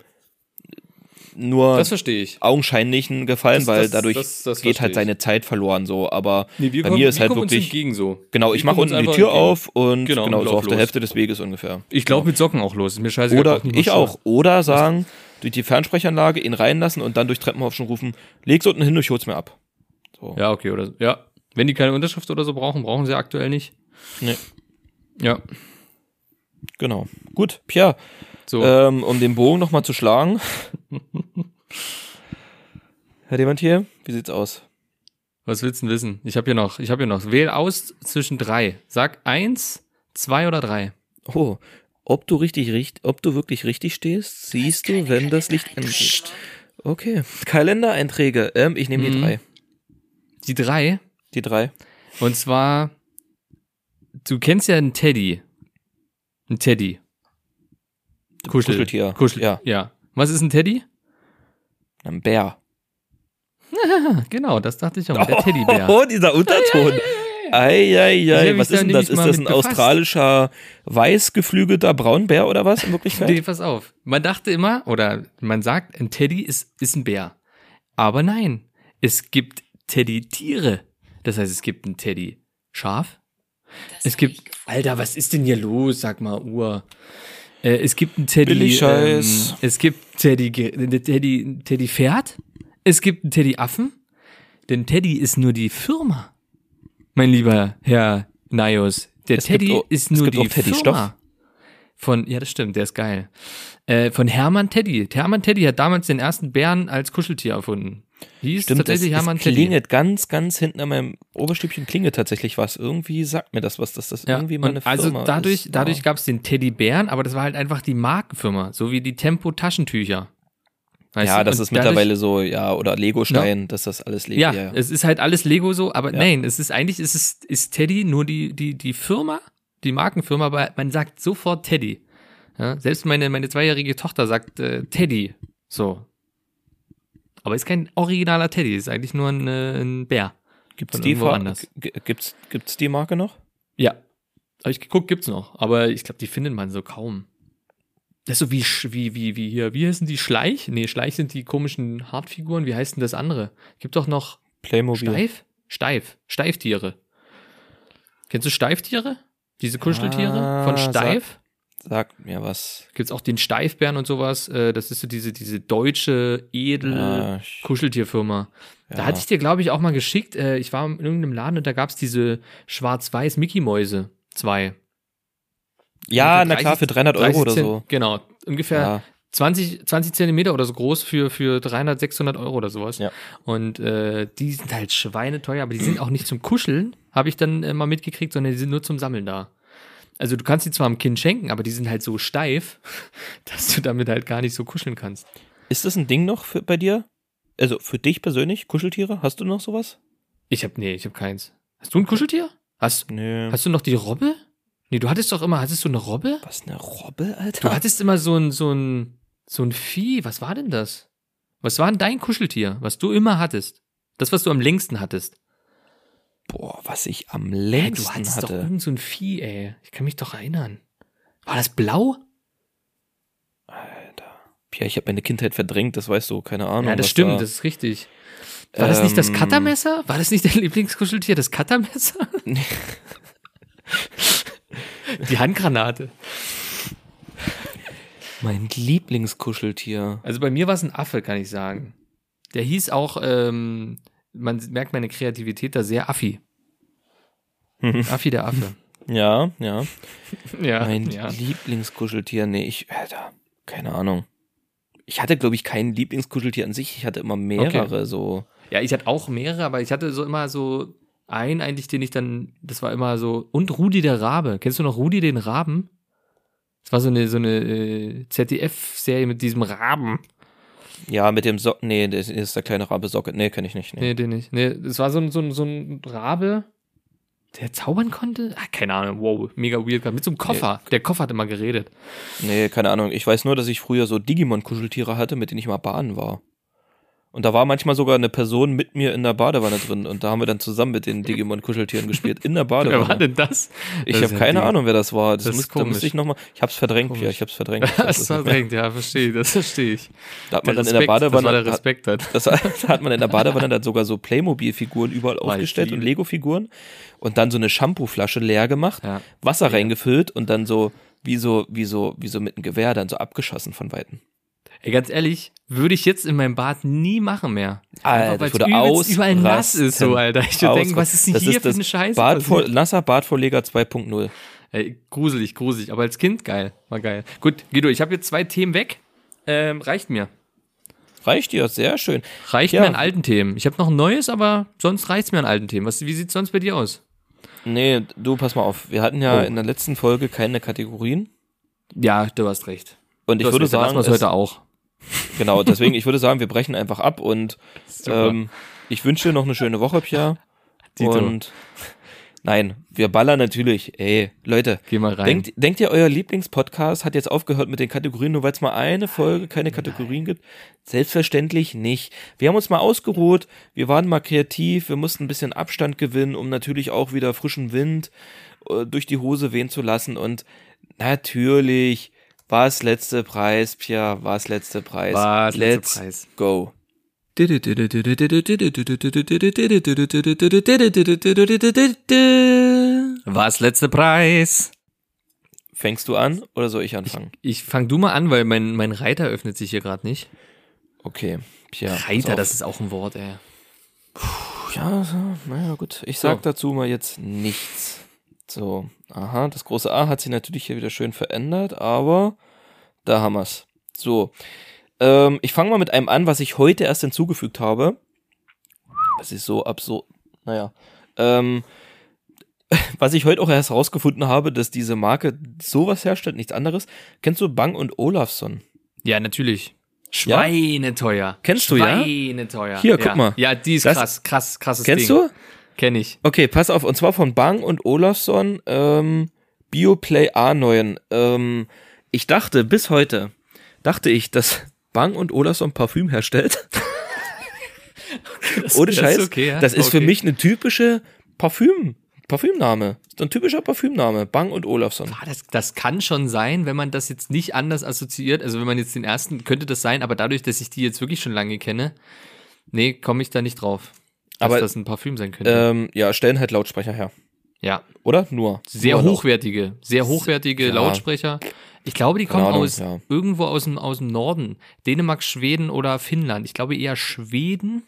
nur Das verstehe ich. augenscheinlichen Gefallen, Das- weil das- dadurch das- geht halt ich. seine Zeit verloren so. Aber Nee, bei kommen- mir ist halt wirklich entgegen so. genau, ich Wir mache kommen uns unten die Tür entgegen. auf und Genau, genau, so auf der los. Hälfte des Weges ungefähr. Ich laufe mit Socken auch los. Ist mir scheißegal. Oder ich auch. Oder sagen, durch die Fernsprechanlage ihn reinlassen und dann durch Treppenhaus schon rufen, leg's unten hin, ich hol's mir ab. So. Ja, okay, oder ja. Wenn die keine Unterschrift oder so brauchen, brauchen sie aktuell nicht. Nee. Ja. Genau. Gut, Pierre, So. ähm, um den Bogen nochmal zu schlagen. Hat jemand hier? Wie sieht's aus? Was willst du denn wissen? Ich habe hier noch, ich habe hier noch. Wähl aus zwischen drei. Sag eins, zwei oder drei. Oh, ob du richtig, richtig, ob du wirklich richtig stehst, siehst du, wenn das Licht angeht. Okay. Kalendereinträge. Ähm, ich nehme die Mhm. drei. Die drei. Die drei. Und zwar, du kennst ja einen Teddy. Ein Teddy. Kuschel. Kuscheltier. Kuschel. Ja. ja. Was ist ein Teddy? Ein Bär. Genau, das dachte ich auch. Der Teddybär. Oh, dieser Unterton. mich was ist denn das? Ist das ein befasst. australischer, weiß geflügelter Braunbär oder was in Wirklichkeit? Nee, pass auf. Man dachte immer, oder man sagt, ein Teddy ist, ist ein Bär. Aber nein, es gibt Teddy-Tiere. Das heißt, es gibt ein Teddy-Schaf. Es gibt, Alter, was ist denn hier los? Sag mal, Uhr. Äh, es gibt ein Teddy, Billig Scheiß. ähm, es gibt Teddy, Teddy, Teddy Pferd. Es gibt einen Teddy Affen. Denn Teddy ist nur die Firma. Mein lieber Herr Nios. Der Es gibt Teddy auch- ist es nur gibt die Teddy Firma. Stoff. Von, ja, das stimmt, der ist geil. Äh, von Hermann Teddy. Hermann Teddy hat damals den ersten Bären als Kuscheltier erfunden. Hieß Stimmt, es, tatsächlich es Hermann Teddy. klingelt ganz, ganz hinten an meinem Oberstübchen klingelt tatsächlich was. Irgendwie sagt mir das was, dass das Ja, irgendwie mal eine also Firma dadurch, ist. dadurch Ja. gab es den Teddybären, aber das war halt einfach die Markenfirma, so wie die Tempo Taschentücher. Weißt ja, du? das Und ist mittlerweile so, ja, oder Lego-Stein, dass das alles Lego Ja, ja, ja. es ist halt alles Lego so, aber Ja. nein, es ist eigentlich ist es ist Teddy nur die die die Firma, die Markenfirma, aber man sagt sofort Teddy. Ja, selbst meine meine zweijährige Tochter sagt äh, Teddy. So. Aber ist kein originaler Teddy, ist eigentlich nur ein, äh, ein Bär. Gibt's die, anders. gibt's, gibt's die Marke noch? Ja. Habe ich geguckt, gibt's noch, aber ich glaube, die findet man so kaum. Das ist so wie wie wie wie hier, wie heißen die Schleich? Nee, Schleich sind die komischen Hartfiguren, wie heißt denn das andere? Gibt doch noch Playmobil. Steif? Steif. Steiftiere. Kennst du Steiftiere? Diese Kuscheltiere Ah, von sag- Steif? sagt mir was. Gibt's auch den Steifbären und sowas. Äh, das ist so diese, diese deutsche edel Ja. Da hatte ich dir, glaube ich, auch mal geschickt. Äh, ich war in irgendeinem Laden und da gab's diese schwarz-weiß Mickey-Mäuse. Zwei. Ja, Ungefähr na klar, 30 für 300 Euro 30 oder so. Genau. Ungefähr Ja. 20, 20 Zentimeter oder so groß für, für 300, 600 Euro oder sowas. Ja. Und äh, die sind halt schweineteuer, aber die sind auch nicht zum Kuscheln, habe ich dann äh, mal mitgekriegt, sondern die sind nur zum Sammeln da. Also du kannst die zwar am Kind schenken, aber die sind halt so steif, dass du damit halt gar nicht so kuscheln kannst. Ist das ein Ding noch für, bei dir? Also für dich persönlich, Kuscheltiere? Hast du noch sowas? Ich hab, nee, ich hab keins. Hast du ein Kuscheltier? Hast, Nö. hast du noch die Robbe? Nee, du hattest doch immer, hattest du eine Robbe? Was, eine Robbe, Alter? Du hattest immer so ein, so ein, so ein Vieh. Was war denn das? Was war denn dein Kuscheltier, was du immer hattest? Das, was du am längsten hattest. Boah, was ich am längsten du hattest doch hatte. irgend so ein Vieh, ey. Ich kann mich doch erinnern. War das blau? Ja, ich habe meine Kindheit verdrängt, das weißt du, keine Ahnung. ja, das stimmt, da- das ist richtig. War das nicht das Ähm, Cuttermesser? War das nicht dein Lieblingskuscheltier, das Cuttermesser? Die Handgranate. Mein Lieblingskuscheltier. Also bei mir war es ein Affe, kann ich sagen. Der hieß auch, ähm, man merkt meine Kreativität da sehr Affi. Affi der Affe. Ja, ja. Ja, Mein ja. Lieblingskuscheltier, nee, ich, Alter, keine Ahnung. Ich hatte, glaube ich, kein Lieblingskuscheltier an sich. Ich hatte immer mehrere, so. Ja, ich hatte auch mehrere, aber ich hatte so immer so einen eigentlich, den ich dann, das war immer so, und Rudi der Rabe. Kennst du noch Rudi den Raben? Das war so eine, so eine äh, ZDF-Serie mit diesem Raben. Ja, mit dem Socken, nee, das ist der kleine Rabe Socke. Nee, kenne ich nicht. Nee. Nee, den nicht. Nee, das war so ein, so ein, so ein Rabe, der zaubern konnte. Ah, keine Ahnung, wow, mega weird. Mit so einem Koffer. Der Koffer hat immer geredet. nee, keine Ahnung. Ich weiß nur, dass ich früher so Digimon-Kuscheltiere hatte, mit denen ich mal baden war. Und da war manchmal sogar eine Person mit mir in der Badewanne drin. Und da haben wir dann zusammen mit den Digimon-Kuscheltieren gespielt. In der Wer war Badewanne. denn das? Ich habe ja keine die- Ahnung, wer das war. Das, Das da müsste ich nochmal. Ich hab's verdrängt, Komisch. ja, ich hab's verdrängt. Das ist verdrängt, ja, verstehe, das verstehe ich. Da hat man dann in der Badewanne. Das war der hat- Respekt halt. Das da hat man in der Badewanne dann sogar so Playmobil-Figuren überall ich aufgestellt und. Lego-Figuren und dann so eine Shampoo-Flasche leer gemacht, Ja. Wasser reingefüllt und dann so wie so wie so wie so mit einem Gewehr dann so abgeschossen von weitem. Ey, ganz ehrlich, würde ich jetzt in meinem Bad nie machen mehr. Alter, ich würde übelst überall nass ist, so. Alter. Ich würde denken, was ist denn Das hier ist für das eine Scheiße? Bad vor, nasser Badvorleger 2.0. Ey, gruselig, gruselig. Aber als Kind geil. War geil. Gut, Guido, ich habe jetzt zwei Themen weg. Ähm, reicht mir. Reicht dir, sehr schön. Reicht Ja. mir an alten Themen. Ich habe noch ein neues, aber sonst reicht's mir an alten Themen. Was, wie sieht's sonst bei dir aus? Nee, du pass mal auf. Wir hatten ja Oh. in der letzten Folge keine Kategorien Ja, du hast recht. und ich würde recht, sagen, es, heute auch. Genau, deswegen ich würde sagen, wir brechen einfach ab und ähm, ich wünsche dir noch eine schöne Woche, Pia. Dito. Und nein, wir ballern natürlich. Ey, Leute, Geh mal rein. denkt, denkt ihr, euer Lieblingspodcast hat jetzt aufgehört mit den Kategorien, nur weil es mal eine Folge keine Kategorien gibt? Selbstverständlich nicht. Wir haben uns mal ausgeruht, wir waren mal kreativ, wir mussten ein bisschen Abstand gewinnen, um natürlich auch wieder frischen Wind äh, durch die Hose wehen zu lassen. Und natürlich war es letzte Preis, Pia, war es letzte Preis. War's letzte Preis. go. Was letzte Preis? Fängst du an oder soll ich anfangen? Ich fang du mal an, weil mein, mein Reiter öffnet sich hier gerade nicht. Okay, Pia. Reiter, das ist auch ein Wort, ey. Ja, so, naja, gut. Ich sag So. dazu mal jetzt nichts. So, aha, das große A hat sich natürlich hier wieder schön verändert, aber da haben wir's. So, ähm, ich fange mal mit einem an, was ich heute erst hinzugefügt habe. Das ist so absurd. Naja, ähm, was ich heute auch erst rausgefunden habe, dass diese Marke sowas herstellt, nichts anderes. Kennst du Bang und Olafsson? Ja, natürlich. Schweineteuer. Kennst du, ja? Schweineteuer. Hier, ja. guck mal. Ja, die ist Das- krass, krass, krasses Kennst Ding. du? Kenn ich. Okay, pass auf, und zwar von Bang und Olafsson, ähm, Bioplay A9. Ähm, ich dachte, bis heute, dachte ich, dass Bang und Olafsson Parfüm herstellt. Ohne das Scheiß. ist okay, ja. Das ist für Okay. mich eine typische Parfüm, Parfümname. So ein typischer Parfümname. Bang und Olafsson. Das, das kann schon sein, wenn man das jetzt nicht anders assoziiert. Also wenn man jetzt den ersten, könnte das sein, aber dadurch, dass ich die jetzt wirklich schon lange kenne, nee, komme ich da nicht drauf. Dass Aber, das ein Parfüm sein könnte. Ähm, ja, stellen halt Lautsprecher her. ja. Oder? Nur. Sehr Nur hochwertige, sehr hochwertige Ja. Lautsprecher. Ich glaube, die kommen Ahnung, aus ja. irgendwo aus dem, aus dem Norden. Dänemark, Schweden oder Finnland. Ich glaube eher Schweden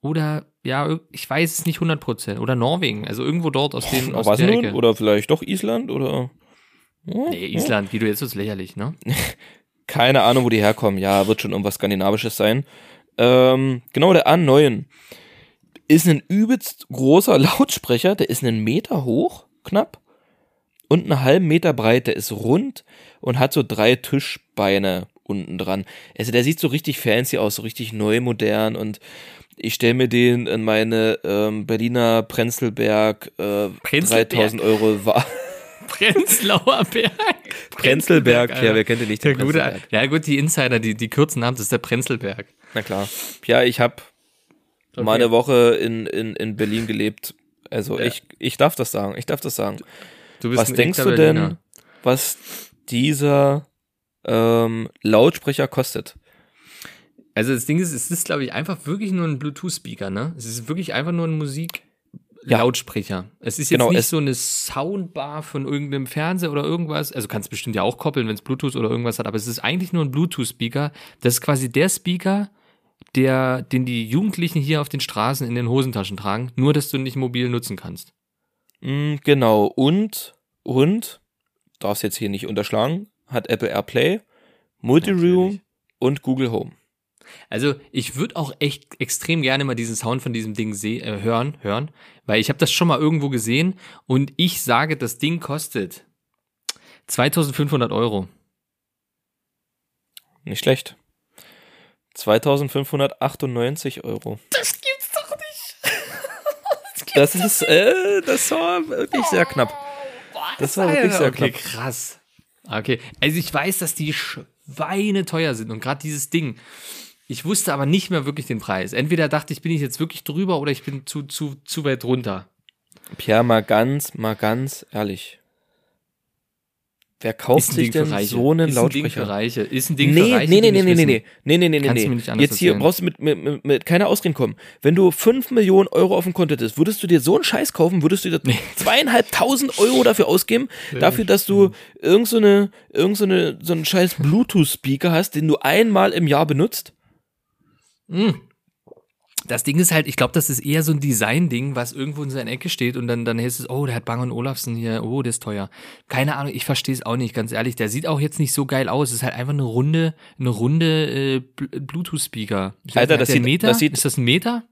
oder, ja, ich weiß es nicht 100 Prozent. Oder Norwegen. Also irgendwo dort aus, den, aus der? Ecke. Oder vielleicht doch Island? Oder? Hm? Nee, Island, wie du jetzt ist lächerlich, ne? Keine Ahnung, wo die herkommen. Ja, wird schon irgendwas Skandinavisches sein. Ähm, genau, der A9 ist ein übelst großer Lautsprecher. Der ist einen Meter hoch, knapp. Und einen halben Meter breit. Der ist rund und hat so drei Tischbeine unten dran. Also der sieht so richtig fancy aus, so richtig neu, modern. Und ich stelle mir den in meine ähm, Berliner Prenzlberg äh, Prenzlberg? 3000 Euro war. Prenzlauer Berg. Prenzlberg, ja, Alter. wer kennt den nicht? Der den gute, Prenzlberg? ja gut, die Insider, die, die kürzen haben, das ist der Prenzlberg. Na klar. Ja, ich habe mal eine Woche in, in, in Berlin gelebt. Also Ja. ich, ich darf das sagen. Ich darf das sagen. Du bist Was denkst du denn, was dieser ähm, Lautsprecher kostet? Also das Ding ist, es ist, glaube ich, einfach wirklich nur ein Bluetooth-Speaker, ne? Es ist wirklich einfach nur ein Musik. Ja. Lautsprecher. Es ist jetzt Genau, nicht so eine Soundbar von irgendeinem Fernseher oder irgendwas. Also kannst bestimmt ja auch koppeln, wenn es Bluetooth oder irgendwas hat, aber es ist eigentlich nur ein Bluetooth-Speaker. Das ist quasi der Speaker, der, den die Jugendlichen hier auf den Straßen in den Hosentaschen tragen, nur dass du ihn nicht mobil nutzen kannst. Mm, genau. Und, und, darfst jetzt hier nicht unterschlagen, hat Apple AirPlay, Multiroom und Google Home. Also ich würde auch echt extrem gerne mal diesen Sound von diesem Ding seh äh, hören, hören, weil ich habe das schon mal irgendwo gesehen und ich sage, das Ding kostet 2500 Euro. Nicht schlecht. 2598 Euro. Das gibt's doch nicht. Das ist, äh, das war wirklich sehr knapp. Das war wirklich sehr okay, knapp. krass. Okay, also ich weiß, dass die Schweine teuer sind und gerade dieses Ding. Ich wusste aber nicht mehr wirklich den Preis. Entweder dachte ich, bin ich jetzt wirklich drüber oder ich bin zu, zu, zu weit runter. Pierre, mal ganz, mal ganz ehrlich. Wer kauft Ist sich denn so einen ist ein Ding für Lautsprecher? Reiche. Ist ein Ding Nee, für Reiche. nee, nee, nee, nee, nee, nee, nee, nee, nee, nee, nee. Jetzt hier erzählen. brauchst du mit, mit, mit, mit keine Ausreden kommen. Wenn du 5 Millionen Euro auf dem Konto hättest, würdest du dir so einen Scheiß kaufen, würdest du dir zweieinhalbtausend Euro dafür ausgeben, dafür, dass du irgend so eine, irgend so eine, so einen scheiß Bluetooth-Speaker hast, den du einmal im Jahr benutzt? Das Ding ist halt, ich glaube, das ist eher so ein Design-Ding, was irgendwo in seiner Ecke steht und dann, dann heißt es, oh, der hat Bang Olufsen hier, oh, der ist teuer. Keine Ahnung, ich verstehe es auch nicht, ganz ehrlich. Der sieht auch jetzt nicht so geil aus. Es ist halt einfach eine runde, eine runde äh, Bl- Bluetooth-Speaker. Alter, das sieht- Meter? das sieht- ist das ein Meter?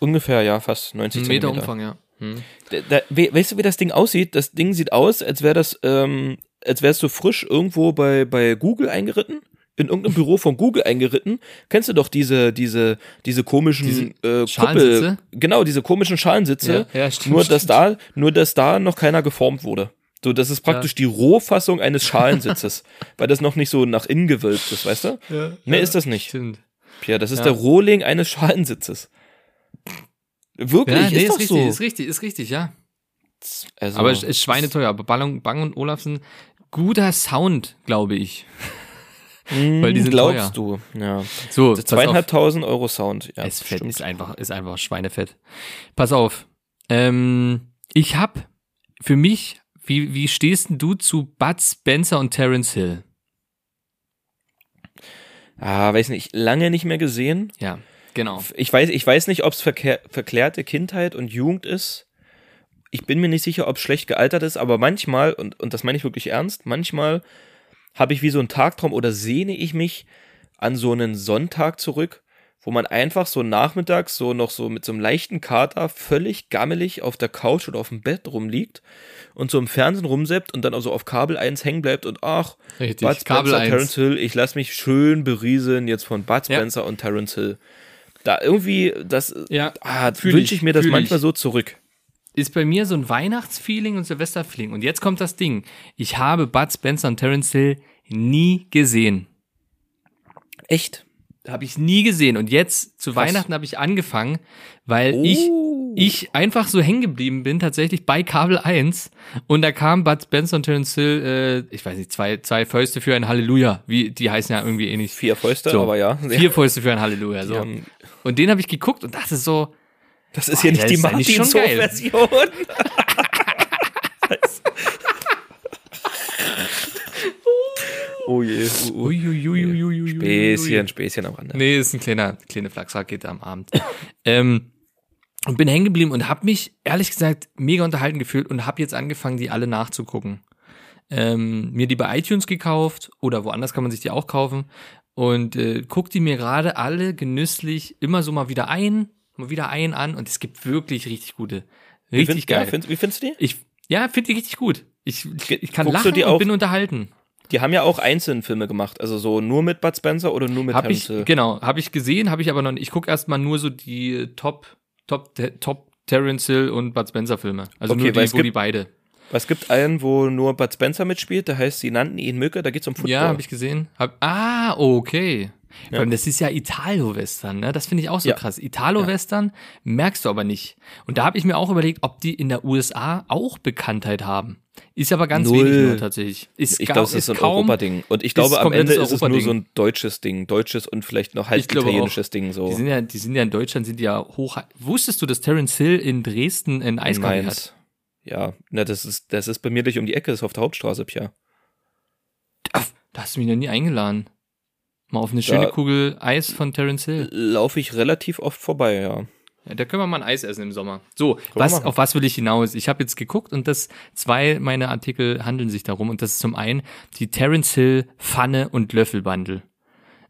Ungefähr, ja, fast 90 Ein Meter Zentimeter. Umfang, ja. Hm. Da, da, we, weißt du, wie das Ding aussieht? Das Ding sieht aus, als wäre das, ähm, als wärst du frisch irgendwo bei, bei Google eingeritten. In irgendeinem Büro von Google eingeritten. Kennst du doch diese, diese, diese komischen Diese äh, Kuppel, Schalensitze? genau, diese komischen Schalensitze. Ja, ja, stimmt, nur, dass stimmt. da, nur, dass da noch keiner geformt wurde. So, das ist praktisch die Rohfassung eines Schalensitzes, weil das noch nicht so nach innen gewölbt ist, weißt du? Ja, Nee, ist das nicht. Stimmt. Pierre, das ist Ja. der Rohling eines Schalensitzes. Wirklich, Ja, ist nee, ist, doch richtig, so. ist richtig, ist richtig, ja. also, Aber es ist schweineteuer. Aber Bang, Bang und Olufsen, guter Sound, glaube ich. Weil die sind glaubst du, ja. So, pass auf. Zweieinhalbtausend Euro Sound, ja. ist fett, ist einfach, ist einfach Schweinefett. Pass auf. Ähm, ich hab für mich, wie, wie stehst denn du zu Bud Spencer und Terence Hill? Ah, weiß nicht, lange nicht mehr gesehen. Ja, genau. Ich weiß, ich weiß nicht, ob es verklärte Kindheit und Jugend ist. Ich bin mir nicht sicher, ob es schlecht gealtert ist, aber manchmal, und, und das meine ich wirklich ernst, manchmal habe ich wie so einen Tagtraum oder sehne ich mich an so einen Sonntag zurück, wo man einfach so nachmittags so noch so mit so einem leichten Kater völlig gammelig auf der Couch oder auf dem Bett rumliegt und so im Fernsehen rumseppt und dann also auf Kabel 1 hängen bleibt und ach, Richtig, Bud Kabel Spencer, 1. Terence Hill, ich lasse mich schön berieseln jetzt von Bud Ja. Spencer und Terence Hill. Da irgendwie, das Ja, ah, wünsche ich, mir das manchmal ich. so zurück. Ist bei mir so ein Weihnachtsfeeling und Silvesterfeeling. Und jetzt kommt das Ding. Ich habe Bud Spencer und Terence Hill nie gesehen. Echt? Habe ich nie gesehen. Und jetzt zu Weihnachten habe ich angefangen, weil ich Oh. ich einfach so hängen geblieben bin, tatsächlich bei Kabel 1. Und da kam Bud Spencer und Terence Hill, äh, ich weiß nicht, zwei, zwei Fäuste für ein Halleluja. Wie, die heißen ja irgendwie ähnlich. Vier Fäuste, So. aber ja. Vier Fäuste für ein Halleluja. So. Und den habe ich geguckt und dachte so, Das ist hier Boah, nicht die. Martin-So-Version. Oh je. Uh, uh. Späßchen, Späßchen am Rande. Nee, ist ein kleiner, kleine Flachsrakete am Abend. ähm, und bin hängen geblieben und habe mich ehrlich gesagt mega unterhalten gefühlt und habe jetzt angefangen, die alle nachzugucken. Ähm, mir die bei iTunes gekauft oder woanders kann man sich die auch kaufen und äh, guck die mir gerade alle genüsslich immer so mal wieder ein, mal wieder ein an und es gibt wirklich richtig gute, richtig ja, geil. findest- wie findest du die? ich ja, finde die richtig gut. Ich, ich, kann Guckst lachen und auch? bin unterhalten. Die haben ja auch einzelne Filme gemacht, also so nur mit Bud Spencer oder nur mit Hab ich, genau, habe ich gesehen, habe ich aber noch nicht. Ich gucke erstmal nur so die Top, Top, Top Terence Hill und Bud Spencer Filme. Also Okay, nur die, wo gibt- die beide. Es gibt einen, wo nur Bud Spencer mitspielt, der heißt, sie nannten ihn Mücke, da geht's um Football. Ja, habe ich gesehen. Hab, ah, okay. Ja. Das ist ja Italo-Western, ne? Das finde ich auch so Ja. krass. Italo-Western merkst du aber nicht. Und da habe ich mir auch überlegt, ob die in der USA auch Bekanntheit haben. Ist aber ganz Null. wenig nur tatsächlich. Ist, Ich glaube, es ist ist so ein Europa-Ding. Und ich glaube, am Ende ist es nur so ein deutsches Ding. Deutsches und vielleicht noch halb italienisches Ding so. Die sind ja, die sind ja in Deutschland, sind ja hoch. Wusstest du, dass Terence Hill in Dresden ein Eiscafé hat? Ja, na, das ist, das ist bei mir durch um die Ecke, das ist auf der Hauptstraße, Pia. Da hast du mich noch nie eingeladen. Mal auf eine schöne Da- Kugel Eis von Terence Hill. Laufe ich relativ oft vorbei, ja. Ja, da können wir mal ein Eis essen im Sommer. So, was, auf was will ich hinaus? Ich habe jetzt geguckt und das zwei meiner Artikel handeln sich darum und das ist zum einen die Terence Hill Pfanne und Löffel Bundle.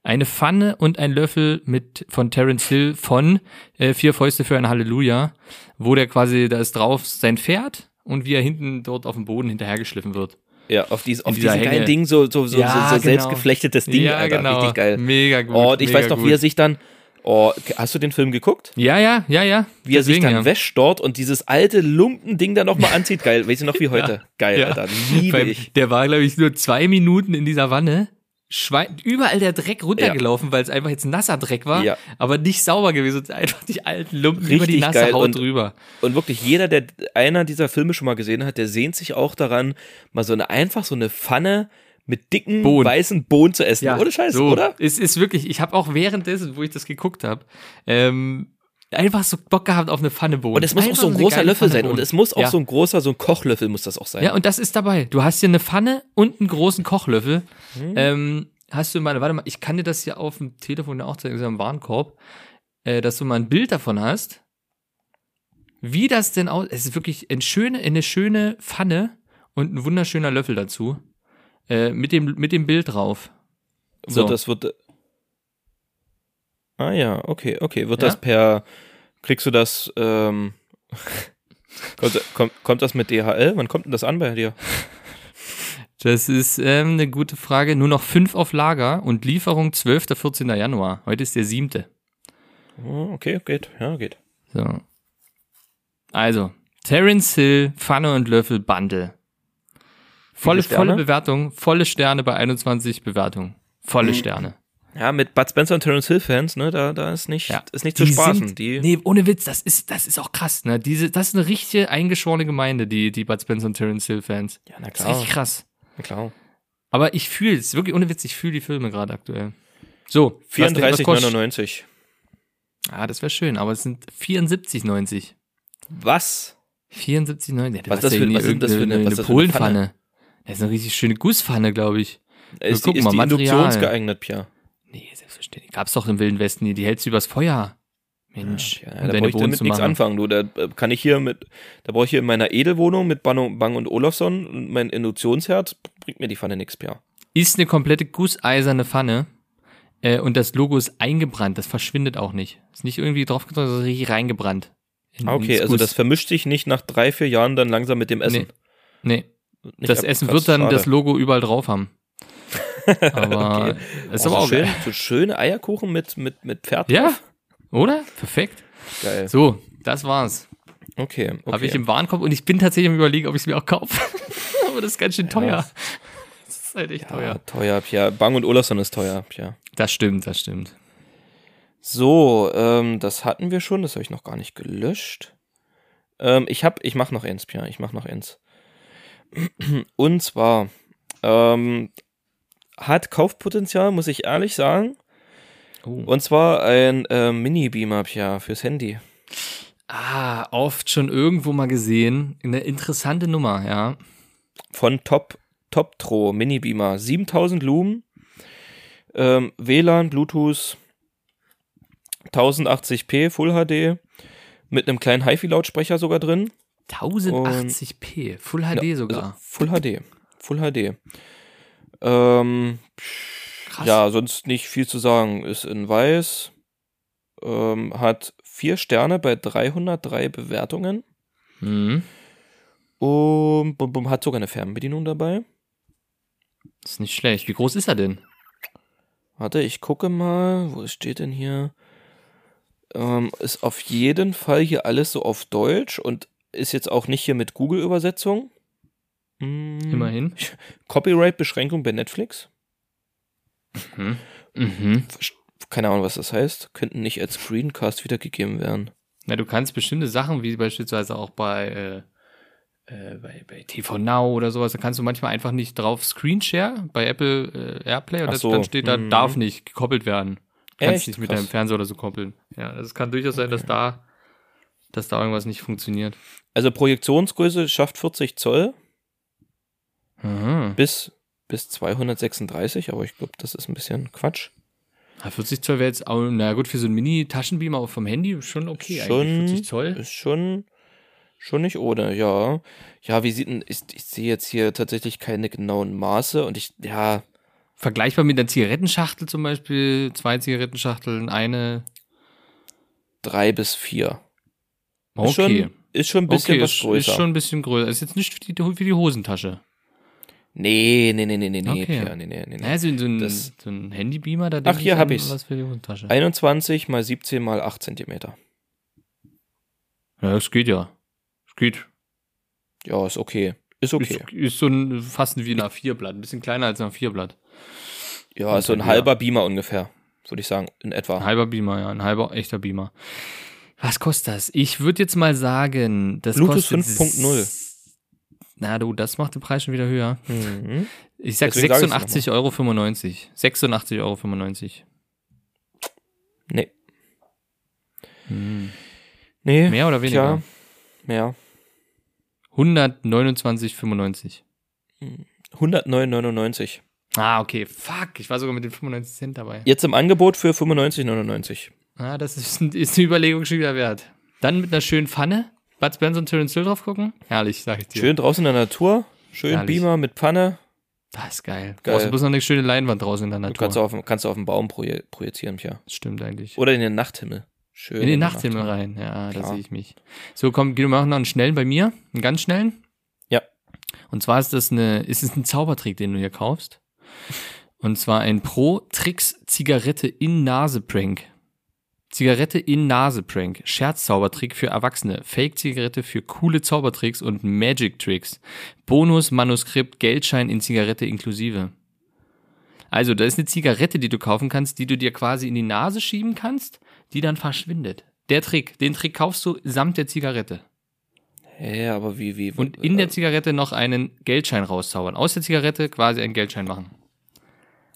Eine Pfanne und ein Löffel mit von Terence Hill von äh, Vier Fäuste für ein Halleluja, wo der quasi, da ist drauf sein Pferd und wie er hinten dort auf dem Boden hinterhergeschliffen wird. Ja, auf, dies, auf diesem geilen. Ding, so, so, so, Ja, so, so genau. selbstgeflechtetes Ding, ja, Alter. genau. Richtig geil. Mega gut. Oh, und ich weiß noch, gut. wie er sich dann, oh, hast du den Film geguckt? Ja, ja, ja, ja. Wie er sich Deswegen, dann ja. wäscht dort und dieses alte Lumpending da nochmal anzieht. Geil, weißt du noch wie heute? Geil, Ja. Alter. Liebe ich. Der war, glaube ich, nur zwei Minuten in dieser Wanne. Schwein, überall der Dreck runtergelaufen, weil es einfach jetzt nasser Dreck war, Ja. aber nicht sauber gewesen. Einfach die alten Lumpen über die Richtig nasse geil. Haut Und- drüber. Und wirklich jeder, der einer dieser Filme schon mal gesehen hat, der sehnt sich auch daran, mal so eine, einfach so eine Pfanne mit dicken, Bohnen. weißen Bohnen zu essen. Ohne Scheiß, so. oder? Es ist wirklich, ich habe auch währenddessen, wo ich das geguckt habe, ähm, einfach so Bock gehabt auf eine Pfanne Bohnen. Und es muss auch Einfach so ein großer Löffel sein. Und es muss auch ja. so ein großer, so ein Kochlöffel muss das auch sein. Ja, und das ist dabei. Du hast hier eine Pfanne und einen großen Kochlöffel. Hm. Ähm, hast du mal, warte mal, ich kann dir das hier auf dem Telefon ja auch zeigen, im Warenkorb, äh, dass du mal ein Bild davon hast. Wie das denn aus, es ist wirklich eine schöne, eine schöne Pfanne und ein wunderschöner Löffel dazu. Äh, mit dem, mit dem Bild drauf. So. Wird das wird. Ah ja, okay, okay. Wird Ja? das per. Kriegst du das. Ähm, kommt, kommt, kommt das mit DHL? Wann kommt denn das an bei dir? Das ist ähm, eine gute Frage. Nur noch fünf auf Lager und Lieferung 12. 14. Januar. Heute ist der siebte. Oh, okay, geht. Ja, geht. So. Also, Terence Hill, Pfanne und Löffel Bundle. Volle, volle Bewertung, volle Sterne bei 21 Bewertungen. Volle Sterne. Ja, mit Bud Spencer und Terence Hill Fans, ne, da, da ist nicht, Ja. ist nicht zu Die spaßen. Sind, die, nee, ohne Witz, das ist, das ist auch krass, ne? Diese, das ist eine richtige eingeschworene Gemeinde, die, die Bud Spencer und Terence Hill Fans. ja, na Das ist richtig krass. Na klar. Aber ich fühle es, wirklich ohne Witz, ich fühle die Filme gerade aktuell. So, was denn- was kostet- 34,99. Ah, das wäre schön, aber es sind 74,90. Was? 74,90. Ja, du Was das für- was sind das für eine- irgendeine- was ist das für eine Polenpfanne. Das ist eine richtig schöne Gusspfanne, glaube ich. Ist die, gucken ist mal, die Material. induktionsgeeignet, Pia? Nee, selbstverständlich. Gab's doch im Wilden Westen nie. Die hältst du übers Feuer. Mensch, Ja, um da brauche ich damit nichts anfangen, du. Da äh, kann ich hier mit, da brauche ich hier in meiner Edelwohnung mit Bang, Bang und Olufsen und mein Induktionsherd, bringt mir die Pfanne nichts, Pia. Ist eine komplette gusseiserne Pfanne. Äh, und das Logo ist eingebrannt. Das verschwindet auch nicht. Ist nicht irgendwie drauf gedrückt, sondern richtig reingebrannt. In- Ah, okay, also Guss. das vermischt sich nicht nach drei, vier Jahren dann langsam mit dem Essen. Nee, Nicht das Essen wird dann schade. das Logo überall drauf haben. Aber Okay. ist Oh, aber so, auch schön, geil. so schöne Eierkuchen mit, mit, mit Pferd Ja, drauf. oder? Perfekt. Geil. So, das war's. Okay, okay. Habe ich im Warenkorb und ich bin tatsächlich am überlegen, ob ich es mir auch kaufe. aber das ist ganz schön teuer. Das ist halt echt ja, teuer. teuer, Pia. Bang und Olufsen ist teuer, Pia. Das stimmt, das stimmt. So, ähm, das hatten wir schon, das habe ich noch gar nicht gelöscht. Ähm, ich hab, ich mach noch eins, Pia, ich mach noch eins. Und zwar, ähm, hat Kaufpotenzial, muss ich ehrlich sagen. Oh. Und zwar ein ähm, Mini-Beamer, Pia, fürs Handy. Ah, oft schon irgendwo mal gesehen. Eine interessante Nummer, ja. Von Top Toptro Mini Beamer, 7000 Lumen, ähm, WLAN, Bluetooth, 1080p Full HD mit einem kleinen HiFi-Lautsprecher sogar drin. 1080p, Full HD Ja, sogar. Also Full HD. Full HD. Ähm, Krass. ja, sonst nicht viel zu sagen. Ist in weiß. Ähm, hat vier Sterne bei 303 Bewertungen. Mhm. Und bum, bum, hat sogar eine Fernbedienung dabei. Ist nicht schlecht. Wie groß ist er denn? Warte, ich gucke mal. Wo steht denn hier? Ähm, ist auf jeden Fall hier alles so auf Deutsch und ist jetzt auch nicht hier mit Google-Übersetzung. Hm, Immerhin. Copyright-Beschränkung bei Netflix. Mhm. Keine Ahnung, was das heißt. Könnten nicht als Screencast wiedergegeben werden. Na, du kannst bestimmte Sachen, wie beispielsweise auch bei, äh, äh, bei, bei TV Now oder sowas, da kannst du manchmal einfach nicht drauf Screenshare bei Apple äh, Airplay und das, so, dann steht da, mhm. darf nicht gekoppelt werden. Du kannst Echt? nicht mit Krass. deinem Fernseher oder so koppeln. Ja, also es kann durchaus sein, dass da, dass da irgendwas nicht funktioniert. Also Projektionsgröße schafft 40 Zoll Mhm. bis, bis 236, aber ich glaube, das ist ein bisschen Quatsch. Ah, 40 Zoll wäre jetzt auch, na gut, für so einen Mini-Taschenbeamer vom Handy schon okay Schon eigentlich. 40 Zoll. Ist schon, schon nicht ohne, ja. Ja, wie sieht denn, ich, ich sehe jetzt hier tatsächlich keine genauen Maße und ich, ja, Vergleichbar mit einer Zigarettenschachtel zum Beispiel, zwei Zigarettenschachteln, eine. drei bis vier. Okay. Ist schon, ist schon ein bisschen okay, was größer. ist schon ein bisschen größer. Ist jetzt nicht für die, für die Hosentasche. Nee, nee, nee, nee, nee, nee, Okay. Pierre, nee, nee, nee, nee. Naja, so, ein, Das- so ein Handybeamer, da Ach, hier ich hab an ich's. was für die Hosentasche. 21 mal 17 mal 8 Zentimeter. Ja, das geht ja. Das geht. Ja, ist okay. Ist okay. Ist, ist so ein, fast wie ein A4-Blatt. Ein bisschen kleiner als ein A4-Blatt. Ja, ist so ein halber Beamer ungefähr, würde ich sagen, in etwa. Ein halber Beamer, ja. Ein halber echter Beamer. Was kostet das? Ich würde jetzt mal sagen, das Bluetooth kostet 5.0. Na du, das macht den Preis schon wieder höher. Mhm. Ich sag Deswegen sag ich's 86,95 Euro. 86,95 Euro. Nee. Hm. Nee. Mehr oder weniger? Tja, mehr. 129,95. 109,99. Ah, okay. Fuck, ich war sogar mit den 95 Cent dabei. Jetzt im Angebot für 95,99. Ah, das ist, ist eine Überlegung schon wieder wert. Dann mit einer schönen Pfanne. Bud Spencer und Terence Hill drauf gucken. Herrlich, sag ich dir. Schön draußen in der Natur. Schön Herrlich. Beamer mit Pfanne. Das ist geil. Geil. Brauchst du bloß noch eine schöne Leinwand draußen in der Natur. kannst du auf, kannst du auf den Baum projizieren, Pia. Das stimmt eigentlich. Oder in den Nachthimmel. Schön. In den Nachthimmel rein. Ja, da Klar. sehe ich mich. So, komm, geh du mal noch einen schnellen bei mir. Einen ganz schnellen. Ja. Und zwar ist das eine, ist es ein Zaubertrick, den du hier kaufst. Und zwar ein Pro Tricks Zigarette in Nase Prank. Scherzzaubertrick für Erwachsene. Fake Zigarette für coole Zaubertricks und Magic Tricks. Bonus Manuskript Geldschein in Zigarette inklusive. Also, da ist eine Zigarette, die du kaufen kannst, die du dir quasi in die Nase schieben kannst, die dann verschwindet. Der Trick, den Trick kaufst du samt der Zigarette. Hä, aber wie, wie? Und in der Zigarette noch einen Geldschein rauszaubern. Aus der Zigarette quasi einen Geldschein machen.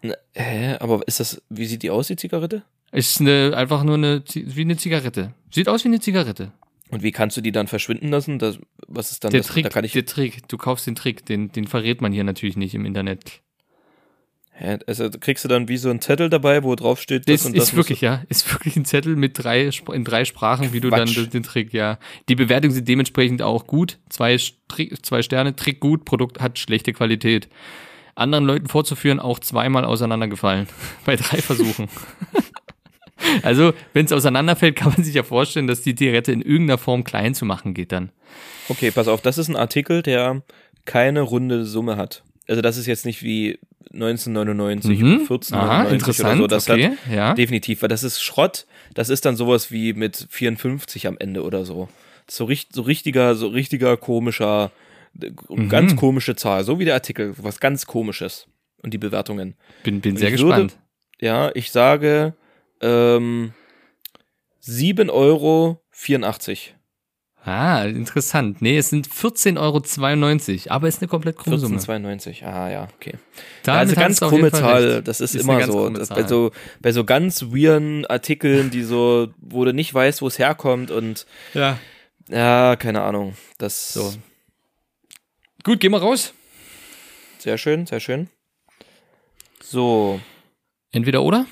äh, Hä, aber ist das, wie sieht die aus, die Zigarette? Ist eine, einfach nur eine, wie eine Zigarette. Sieht aus wie eine Zigarette. Und wie kannst du die dann verschwinden lassen? Das, was ist dann Der das? Trick, da kann ich, der Trick, du kaufst den Trick, den, den verrät man hier natürlich nicht im Internet. hä, also kriegst du dann wie so einen Zettel dabei, wo drauf steht, das Das und das ist wirklich, ja, ist wirklich ein Zettel mit drei, in drei Sprachen, wie du dann Quatsch. den, den Trick, ja. Die Bewertungen sind dementsprechend auch gut. Zwei, zwei Sterne, Trick gut, Produkt hat schlechte Qualität. Anderen Leuten vorzuführen, auch zweimal auseinandergefallen. Bei drei Versuchen. also, wenn es auseinanderfällt, kann man sich ja vorstellen, dass die Zigarette in irgendeiner Form klein zu machen geht dann. Okay, pass auf, das ist ein Artikel, der keine runde Summe hat. Also das ist jetzt nicht wie 1999 Mhm. oder 1499 Aha, oder interessant, so. Das okay, hat ja. definitiv, weil das ist Schrott. Das ist dann sowas wie mit 54 am Ende oder so. So, richt, so richtiger, so richtiger komischer, Mhm. ganz komische Zahl. So wie der Artikel, was ganz komisches. Und die Bewertungen. Bin, bin sehr ich würde- gespannt. Ja, ich sage ähm, 7,84 Euro. Ah, interessant. Nee, es sind 14,92 Euro, aber ist eine komplett krumme Summe. 14,92. Ah ja, okay. Damit also ganz krumme Zahl, das ist, Ist immer so. Das, bei, so. Bei so ganz weirden Artikeln, die so, wo du nicht weißt, wo es herkommt und Ja. ja, keine Ahnung. Das So. Gut, gehen wir raus. Sehr schön, sehr schön. So, Entweder oder?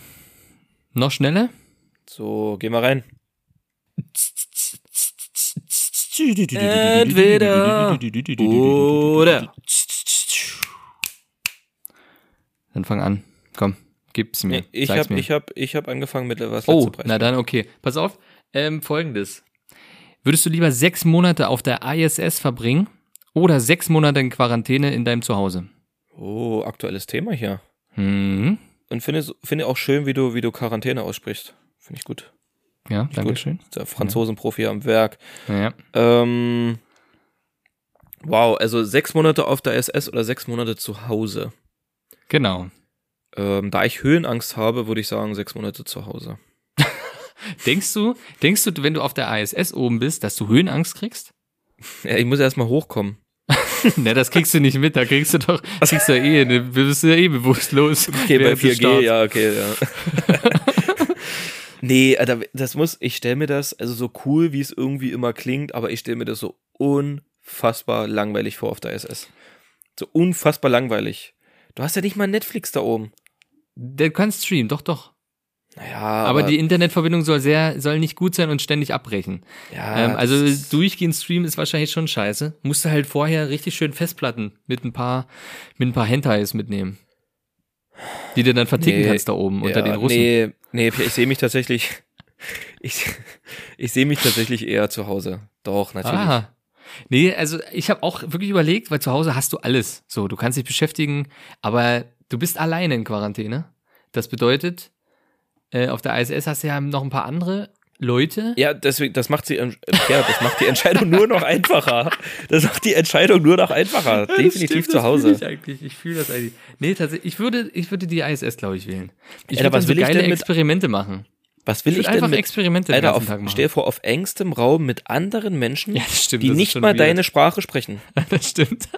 Noch schneller? so, geh mal rein. Entweder Oder. Dann fang an. Komm, gib's mir. Nee, ich Sag's hab, mir. ich hab, ich hab angefangen mit was oh, na dann okay. Pass auf. Ähm, Folgendes. Würdest du lieber sechs Monate auf der ISS verbringen oder sechs Monate in Quarantäne in deinem Zuhause? Oh, aktuelles Thema hier. Hm. Und finde, finde auch schön, wie du, wie du Quarantäne aussprichst. Finde ich gut. Ja, danke schön. Der Franzosenprofi am Werk. Ja. Ähm, wow, also sechs Monate auf der SS oder sechs Monate zu Hause. Genau. Ähm, da ich Höhenangst habe, würde ich sagen sechs Monate zu Hause. Denkst du, denkst du, wenn du auf der ISS oben bist, dass du Höhenangst kriegst? Ja, ich muss erst mal hochkommen. ne, das kriegst du nicht mit, da kriegst du doch, kriegst du ja eh, ne, bist du ja eh bewusstlos. Okay, bei während des 4G, Starts. ja, okay, ja. nee, Alter, das muss, ich stelle mir das, also so cool, wie es irgendwie immer klingt, aber ich stelle mir das so unfassbar langweilig vor auf der SS. So unfassbar langweilig. Du hast ja nicht mal Netflix da oben. Der kann streamen, doch, doch. Naja, Aber, die Internetverbindung soll sehr, soll nicht gut sein und ständig abbrechen. ja, ähm, also durchgehend streamen ist wahrscheinlich schon scheiße. Musst du halt vorher richtig schön Festplatten mit ein paar, mit ein paar Hentais mitnehmen. Die du dann verticken Nee, kannst da oben unter ja, den Russen. Nee, nee, ich sehe mich tatsächlich, ich, ich sehe mich tatsächlich eher zu Hause. Doch, natürlich. Aha. Nee, also ich habe auch wirklich überlegt, weil zu Hause hast du alles. So, du kannst dich beschäftigen, aber du bist alleine in Quarantäne. Das bedeutet, äh, auf der ISS hast du ja noch ein paar andere Leute. Ja, deswegen, das macht sie, äh, ja, das macht die Entscheidung nur noch einfacher. Das macht die Entscheidung nur noch einfacher. Definitiv zu Hause. Ich, eigentlich. ich fühle das eigentlich. Nee, tatsächlich, ich würde, ich würde die ISS, glaube ich, wählen. Ich Alter, würde was so will ich geile denn mit- Experimente machen. Was will Ich ich, denn einfach mit, Experimente Alter, auf, Tag machen. stell dir vor, auf engstem Raum mit anderen Menschen, Ja, stimmt, die nicht mal weird. deine Sprache sprechen. das stimmt.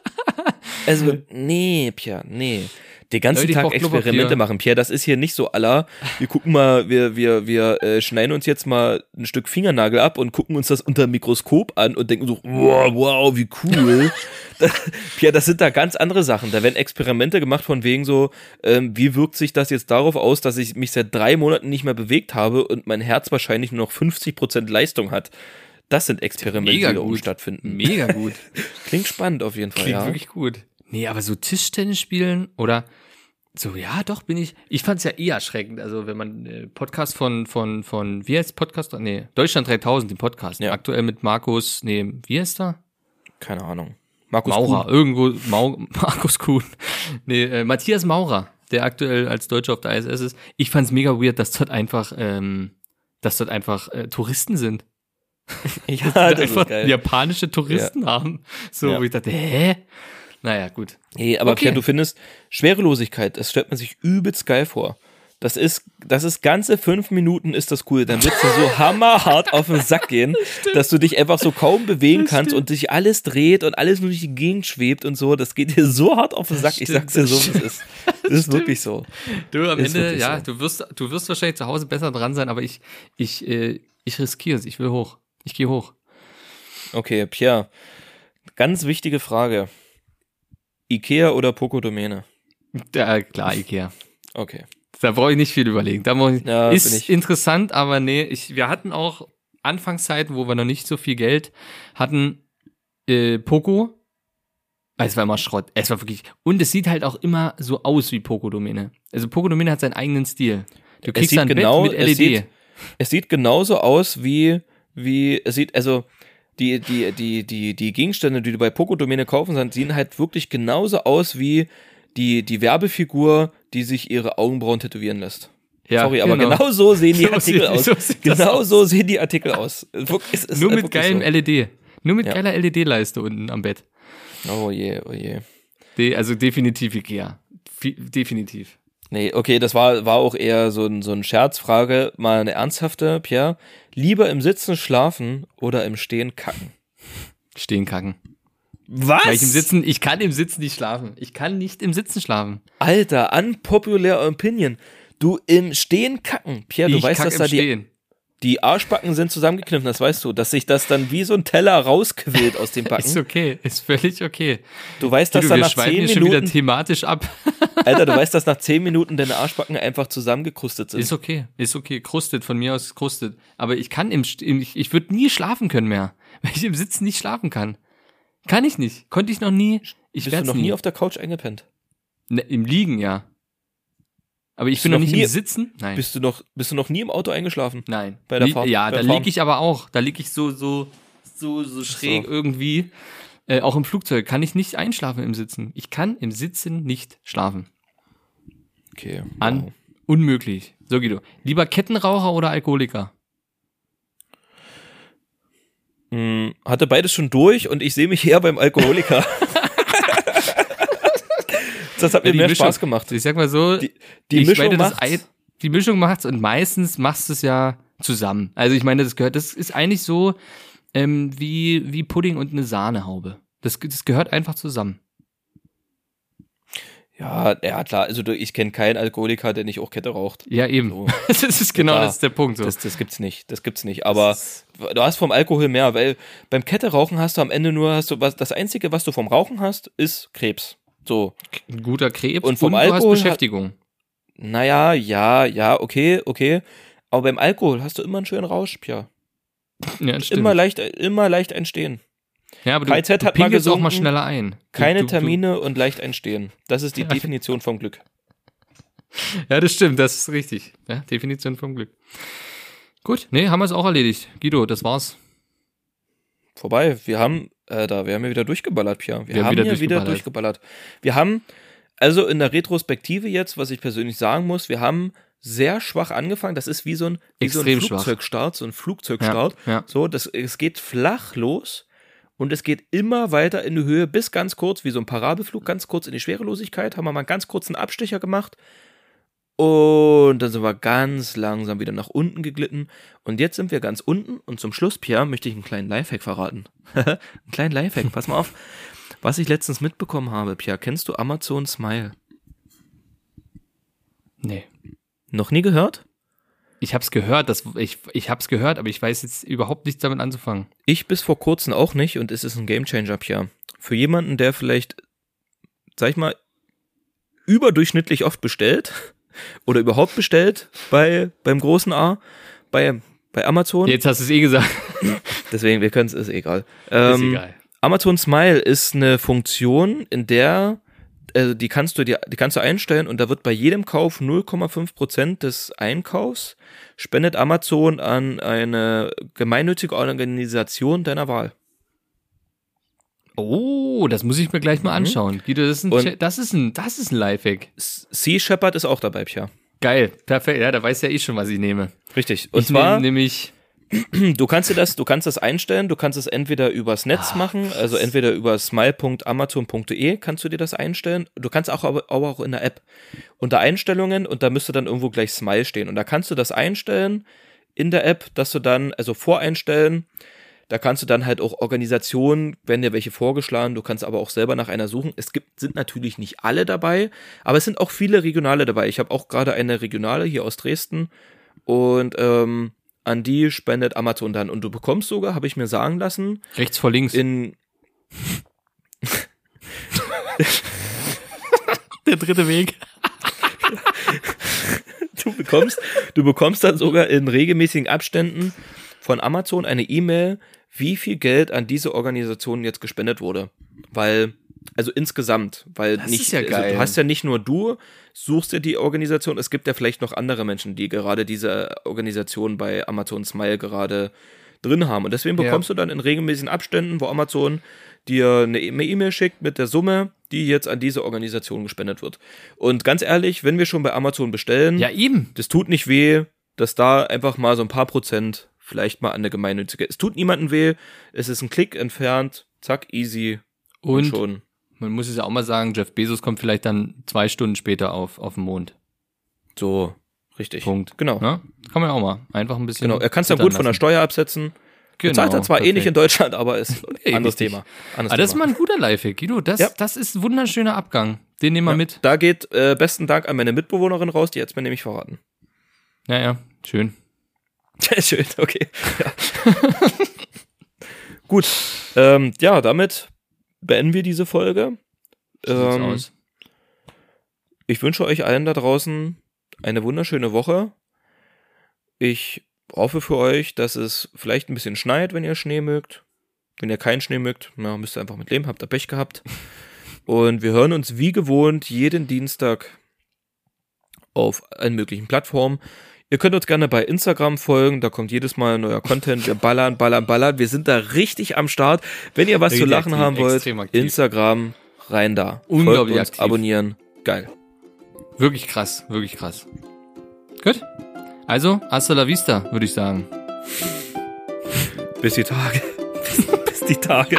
Also, nee, Pierre, nee. Den ganzen Leute, Tag. Experimente machen. Pierre, das ist hier nicht so aller. Wir gucken mal, wir, wir, wir äh, schneiden uns jetzt mal ein Stück Fingernagel ab und gucken uns das unter dem Mikroskop an und denken so, wow, wow, wie cool. Da- Pierre, das sind da ganz andere Sachen. Da werden Experimente gemacht von wegen so, ähm, wie wirkt sich das jetzt darauf aus, dass ich mich seit drei Monaten nicht mehr bewegt habe und mein Herz wahrscheinlich nur noch 50% Leistung hat. Das sind Experimente, Mega die da oben stattfinden. Mega gut. Klingt spannend auf jeden Fall, Klingt ja. wirklich gut. Nee, aber so Tischtennis spielen oder so, ja, doch, bin ich. Ich fand es ja eher erschreckend. Also, wenn man äh, Podcast von, von, von, wie heißt Podcast? Nee, Deutschland 3000, den Podcast. Ja. Aktuell mit Markus, nee, wie heißt er? Keine Ahnung. Markus Maurer, Kuhn. irgendwo, Mau, Markus Kuhn. Nee, äh, Matthias Maurer, der aktuell als Deutscher auf der ISS ist. Ich fand's mega weird, dass dort einfach, ähm, dass dort einfach äh, Touristen sind. Ja, das einfach ist geil. japanische Touristen haben. So, Ja. wo ich dachte, hä? Naja, gut. Nee, aber Okay. Pierre, du findest Schwerelosigkeit, das stellt man sich übelst geil vor. Das ist, das ist ganze fünf Minuten ist das cool. Dann wird dir so hammerhart auf den Sack gehen, dass du dich einfach so kaum bewegen kannst und sich alles dreht und alles nur durch die Gegend schwebt und so. Das geht dir so hart auf den Sack. ich stimmt, sag's dir das so, wie es ist. Das ist wirklich so. Du, am Ist Ende, ja, so. du wirst, du wirst wahrscheinlich zu Hause besser dran sein, aber ich, ich, äh, ich riskiere es. Ich will hoch. Ich gehe hoch. Okay, Pierre. Ganz wichtige Frage. Ikea oder Poco-Domäne? Ja, klar, Ikea. Okay. Da brauche ich nicht viel überlegen. Da ich, Ja, ist interessant, aber nee, ich, wir hatten auch Anfangszeiten, wo wir noch nicht so viel Geld hatten, äh, Poco. Es war immer Schrott. Es war wirklich. Und es sieht halt auch immer so aus wie Poco-Domäne. Also Poco-Domäne hat seinen eigenen Stil. Du Es kriegst sieht da ein genau- Bett mit es LED. sieht- Es sieht genauso aus wie, wie, es sieht, also, die, die, die, die, die Gegenstände, die du bei Poco-Domäne kaufen kannst, sehen halt wirklich genauso aus wie die, die Werbefigur, die sich ihre Augenbrauen tätowieren lässt. ja, Sorry, aber genau so sehen die So Artikel aus. so genau aus. so sehen die Artikel aus. Es ist Nur halt mit geilem LED. Nur mit Ja. geiler LED-Leiste unten am Bett. so. Oh je, oh je. De, also definitiv Ikea. Fi- definitiv. Nee, okay, das war, war auch eher so ein, so ein Scherzfrage. Mal eine ernsthafte, Pierre. Lieber im Sitzen schlafen oder im Stehen kacken? Stehen kacken. Was? Weil ich im Sitzen, ich kann im Sitzen nicht schlafen. Ich kann nicht im Sitzen schlafen. Alter, unpopular opinion. Du im Stehen kacken. Pierre, du ich weißt, kack dass im da die, Stehen. Die Arschbacken sind zusammengekniffen, das weißt du, dass sich das dann wie so ein Teller rausquillt aus dem Ist Backen. okay, ist völlig okay. Du weißt, dass Guido, dann wir nach zehn hier schon wieder Minuten, thematisch ab. Alter, du weißt, dass nach zehn Minuten deine Arschbacken einfach zusammengekrustet sind. Ist okay, ist okay. Krustet, von mir aus krustet. Aber ich kann im, im ich, ich würde nie schlafen können mehr, weil ich im Sitzen nicht schlafen kann. Kann ich nicht. Konnte ich noch nie. Ich Bist du noch nie. nie auf der Couch eingepennt? ne, Im Liegen, ja. Aber ich Bist bin noch noch nicht nie- im Sitzen. Nein. Bist du noch, bist du noch nie im Auto eingeschlafen? Nein. Bei der Li- Fahrt- Ja, da liege ich aber auch. Da liege ich so, so, so, so schräg so. irgendwie. Äh, auch im Flugzeug kann ich nicht einschlafen im Sitzen. Ich kann im Sitzen nicht schlafen. Okay. An wow. unmöglich. So Guido. Lieber Kettenraucher oder Alkoholiker? Hm, hatte beides schon durch und ich sehe mich eher beim Alkoholiker. das hat mir Ja, mehr Mischung- Spaß gemacht. Ich sag mal so, Die, die ich Mischung meine. Ei, die Mischung macht's und meistens machst du es ja zusammen. Also ich meine, das gehört, das ist eigentlich so ähm, wie, wie Pudding und eine Sahnehaube. Das, das gehört einfach zusammen. Ja, ja klar, also du, ich kenne keinen Alkoholiker, der nicht auch Kette raucht. Ja, eben. So. das ist genau Klar. das ist der Punkt. So. Das, das gibt's nicht, das gibt's nicht. Aber du hast vom Alkohol mehr, weil beim Kette rauchen hast du am Ende nur, hast du was, das Einzige, was du vom Rauchen hast, ist Krebs. So. Ein guter Krebs Und vom du Alkohol hast hat- Beschäftigung. Naja, ja, ja, okay, okay. Aber beim Alkohol hast du immer einen schönen Rausch, Pia. Ja, stimmt. Immer leicht, immer leicht entstehen. ja, aber du, KZ du hat mal pinkelst auch mal gesunken. schneller ein. Du- Keine du, du, Termine und leicht entstehen. Das ist die Definition vom Glück. Ja, das stimmt, das ist richtig. Ja, Definition vom Glück. Gut, nee, haben wir es auch erledigt. Guido, das war's. Vorbei. Wir haben, äh, da, wir haben ja wieder durchgeballert, Pia. Wir, Wir haben haben wieder hier wieder durchgeballert. durchgeballert. Wir haben, also in der Retrospektive jetzt, was ich persönlich sagen muss, wir haben sehr schwach angefangen. Das ist wie so ein, wie so ein schwach. Flugzeugstart, so ein Flugzeugstart. Ja, ja. So, das, es geht flach los und es geht immer weiter in die Höhe bis ganz kurz, wie so ein Parabelflug, ganz kurz in die Schwerelosigkeit. Haben wir mal einen ganz kurzen Abstecher gemacht. Und dann sind wir ganz langsam wieder nach unten geglitten. Und jetzt sind wir ganz unten. Und zum Schluss, Pierre, möchte ich einen kleinen Lifehack verraten. einen kleinen Lifehack, pass mal auf. Was ich letztens mitbekommen habe, Pierre, kennst du Amazon Smile? Nee. Noch nie gehört? Ich hab's gehört, das, ich, ich hab's gehört, aber ich weiß jetzt überhaupt nichts damit anzufangen. Ich bis vor kurzem auch nicht und es ist ein Gamechanger, Pierre. Für jemanden, der vielleicht, sag ich mal, überdurchschnittlich oft bestellt oder überhaupt bestellt bei, beim großen A, bei, bei Amazon. Jetzt hast du es eh gesagt. Deswegen, wir können es, ist egal. ist Ähm, egal. Amazon Smile ist eine Funktion, in der also die kannst du dir, die kannst du einstellen und da wird bei jedem Kauf 0,5% des Einkaufs spendet Amazon an eine gemeinnützige Organisation deiner Wahl. Oh, das muss ich mir gleich mal anschauen. Guido, das ist ein, Mhm. Und- das ist ein, das ist ein Lifehack. Sea Shepherd ist auch dabei, Pia. Geil, perfekt. Ja, da weiß ja eh schon, was ich nehme. Richtig. Und ich zwar, nehme nämlich, du kannst dir das, du kannst das einstellen, du kannst es entweder übers Netz machen, also entweder über smile.amazon.de kannst du dir das einstellen. Du kannst auch aber, aber auch in der App unter Einstellungen und da müsste dann irgendwo gleich Smile stehen und da kannst du das einstellen in der App, dass du dann also voreinstellen. Da kannst du dann halt auch Organisationen, wenn dir welche vorgeschlagen, du kannst aber auch selber nach einer suchen. Es gibt, sind natürlich nicht alle dabei, aber es sind auch viele regionale dabei. Ich habe auch gerade eine regionale hier aus Dresden und ähm, an die spendet Amazon dann. Und du bekommst sogar, habe ich mir sagen lassen, rechts vor links. in der dritte Weg. du bekommst, du bekommst dann sogar in regelmäßigen Abständen von Amazon eine E-Mail, wie viel Geld an diese Organisation jetzt gespendet wurde. Weil, also insgesamt, weil Das nicht, ist ja Also du hast ja nicht nur du, suchst dir die Organisation, es gibt ja vielleicht noch andere Menschen, die gerade diese Organisation bei Amazon Smile gerade drin haben. Und deswegen Ja. bekommst du dann in regelmäßigen Abständen, wo Amazon dir eine E- eine E-Mail schickt mit der Summe, die jetzt an diese Organisation gespendet wird. Und ganz ehrlich, wenn wir schon bei Amazon bestellen, Ja, eben. das tut nicht weh, dass da einfach mal so ein paar Prozent vielleicht mal an eine gemeinnützige. Es tut niemandem weh, es ist ein Klick entfernt, zack, easy und, Und schon. man muss es ja auch mal sagen, Jeff Bezos kommt vielleicht dann zwei Stunden später auf, auf den Mond. So, richtig. Punkt. Genau. Ne? Kann man ja auch mal. Einfach ein bisschen. Genau, er kann es dann zittern gut von der lassen. Steuer absetzen. Genau, Bezahlt er zwar eh nicht in Deutschland, aber ist ein anderes. Thema. Anderes Aber das ist Thema. mal ein guter Lifehack, Guido. Das, Ja. das ist ein wunderschöner Abgang. Den nehmen wir Ja, mit. Da geht äh, besten Dank an meine Mitbewohnerin raus, die hat es mir nämlich verraten. Ja, ja, schön. Schön, okay. Ja. Gut, ähm, ja, damit beenden wir diese Folge. Ähm, ich wünsche euch allen da draußen eine wunderschöne Woche. Ich hoffe für euch, dass es vielleicht ein bisschen schneit, wenn ihr Schnee mögt. Wenn ihr keinen Schnee mögt, na, müsst ihr einfach mit leben, habt ihr Pech gehabt. Und wir hören uns wie gewohnt jeden Dienstag auf allen möglichen Plattformen. Ihr könnt uns gerne bei Instagram folgen, da kommt jedes Mal neuer Content. Wir ballern, ballern, ballern. Wir sind da richtig am Start. Wenn ihr was zu lachen aktiv, haben wollt. Instagram rein da. Unglaublich uns, aktiv. abonnieren. Geil. Wirklich krass, wirklich krass. Gut. Also, hasta la vista, würde ich sagen. Bis die Tage. bis die Tage.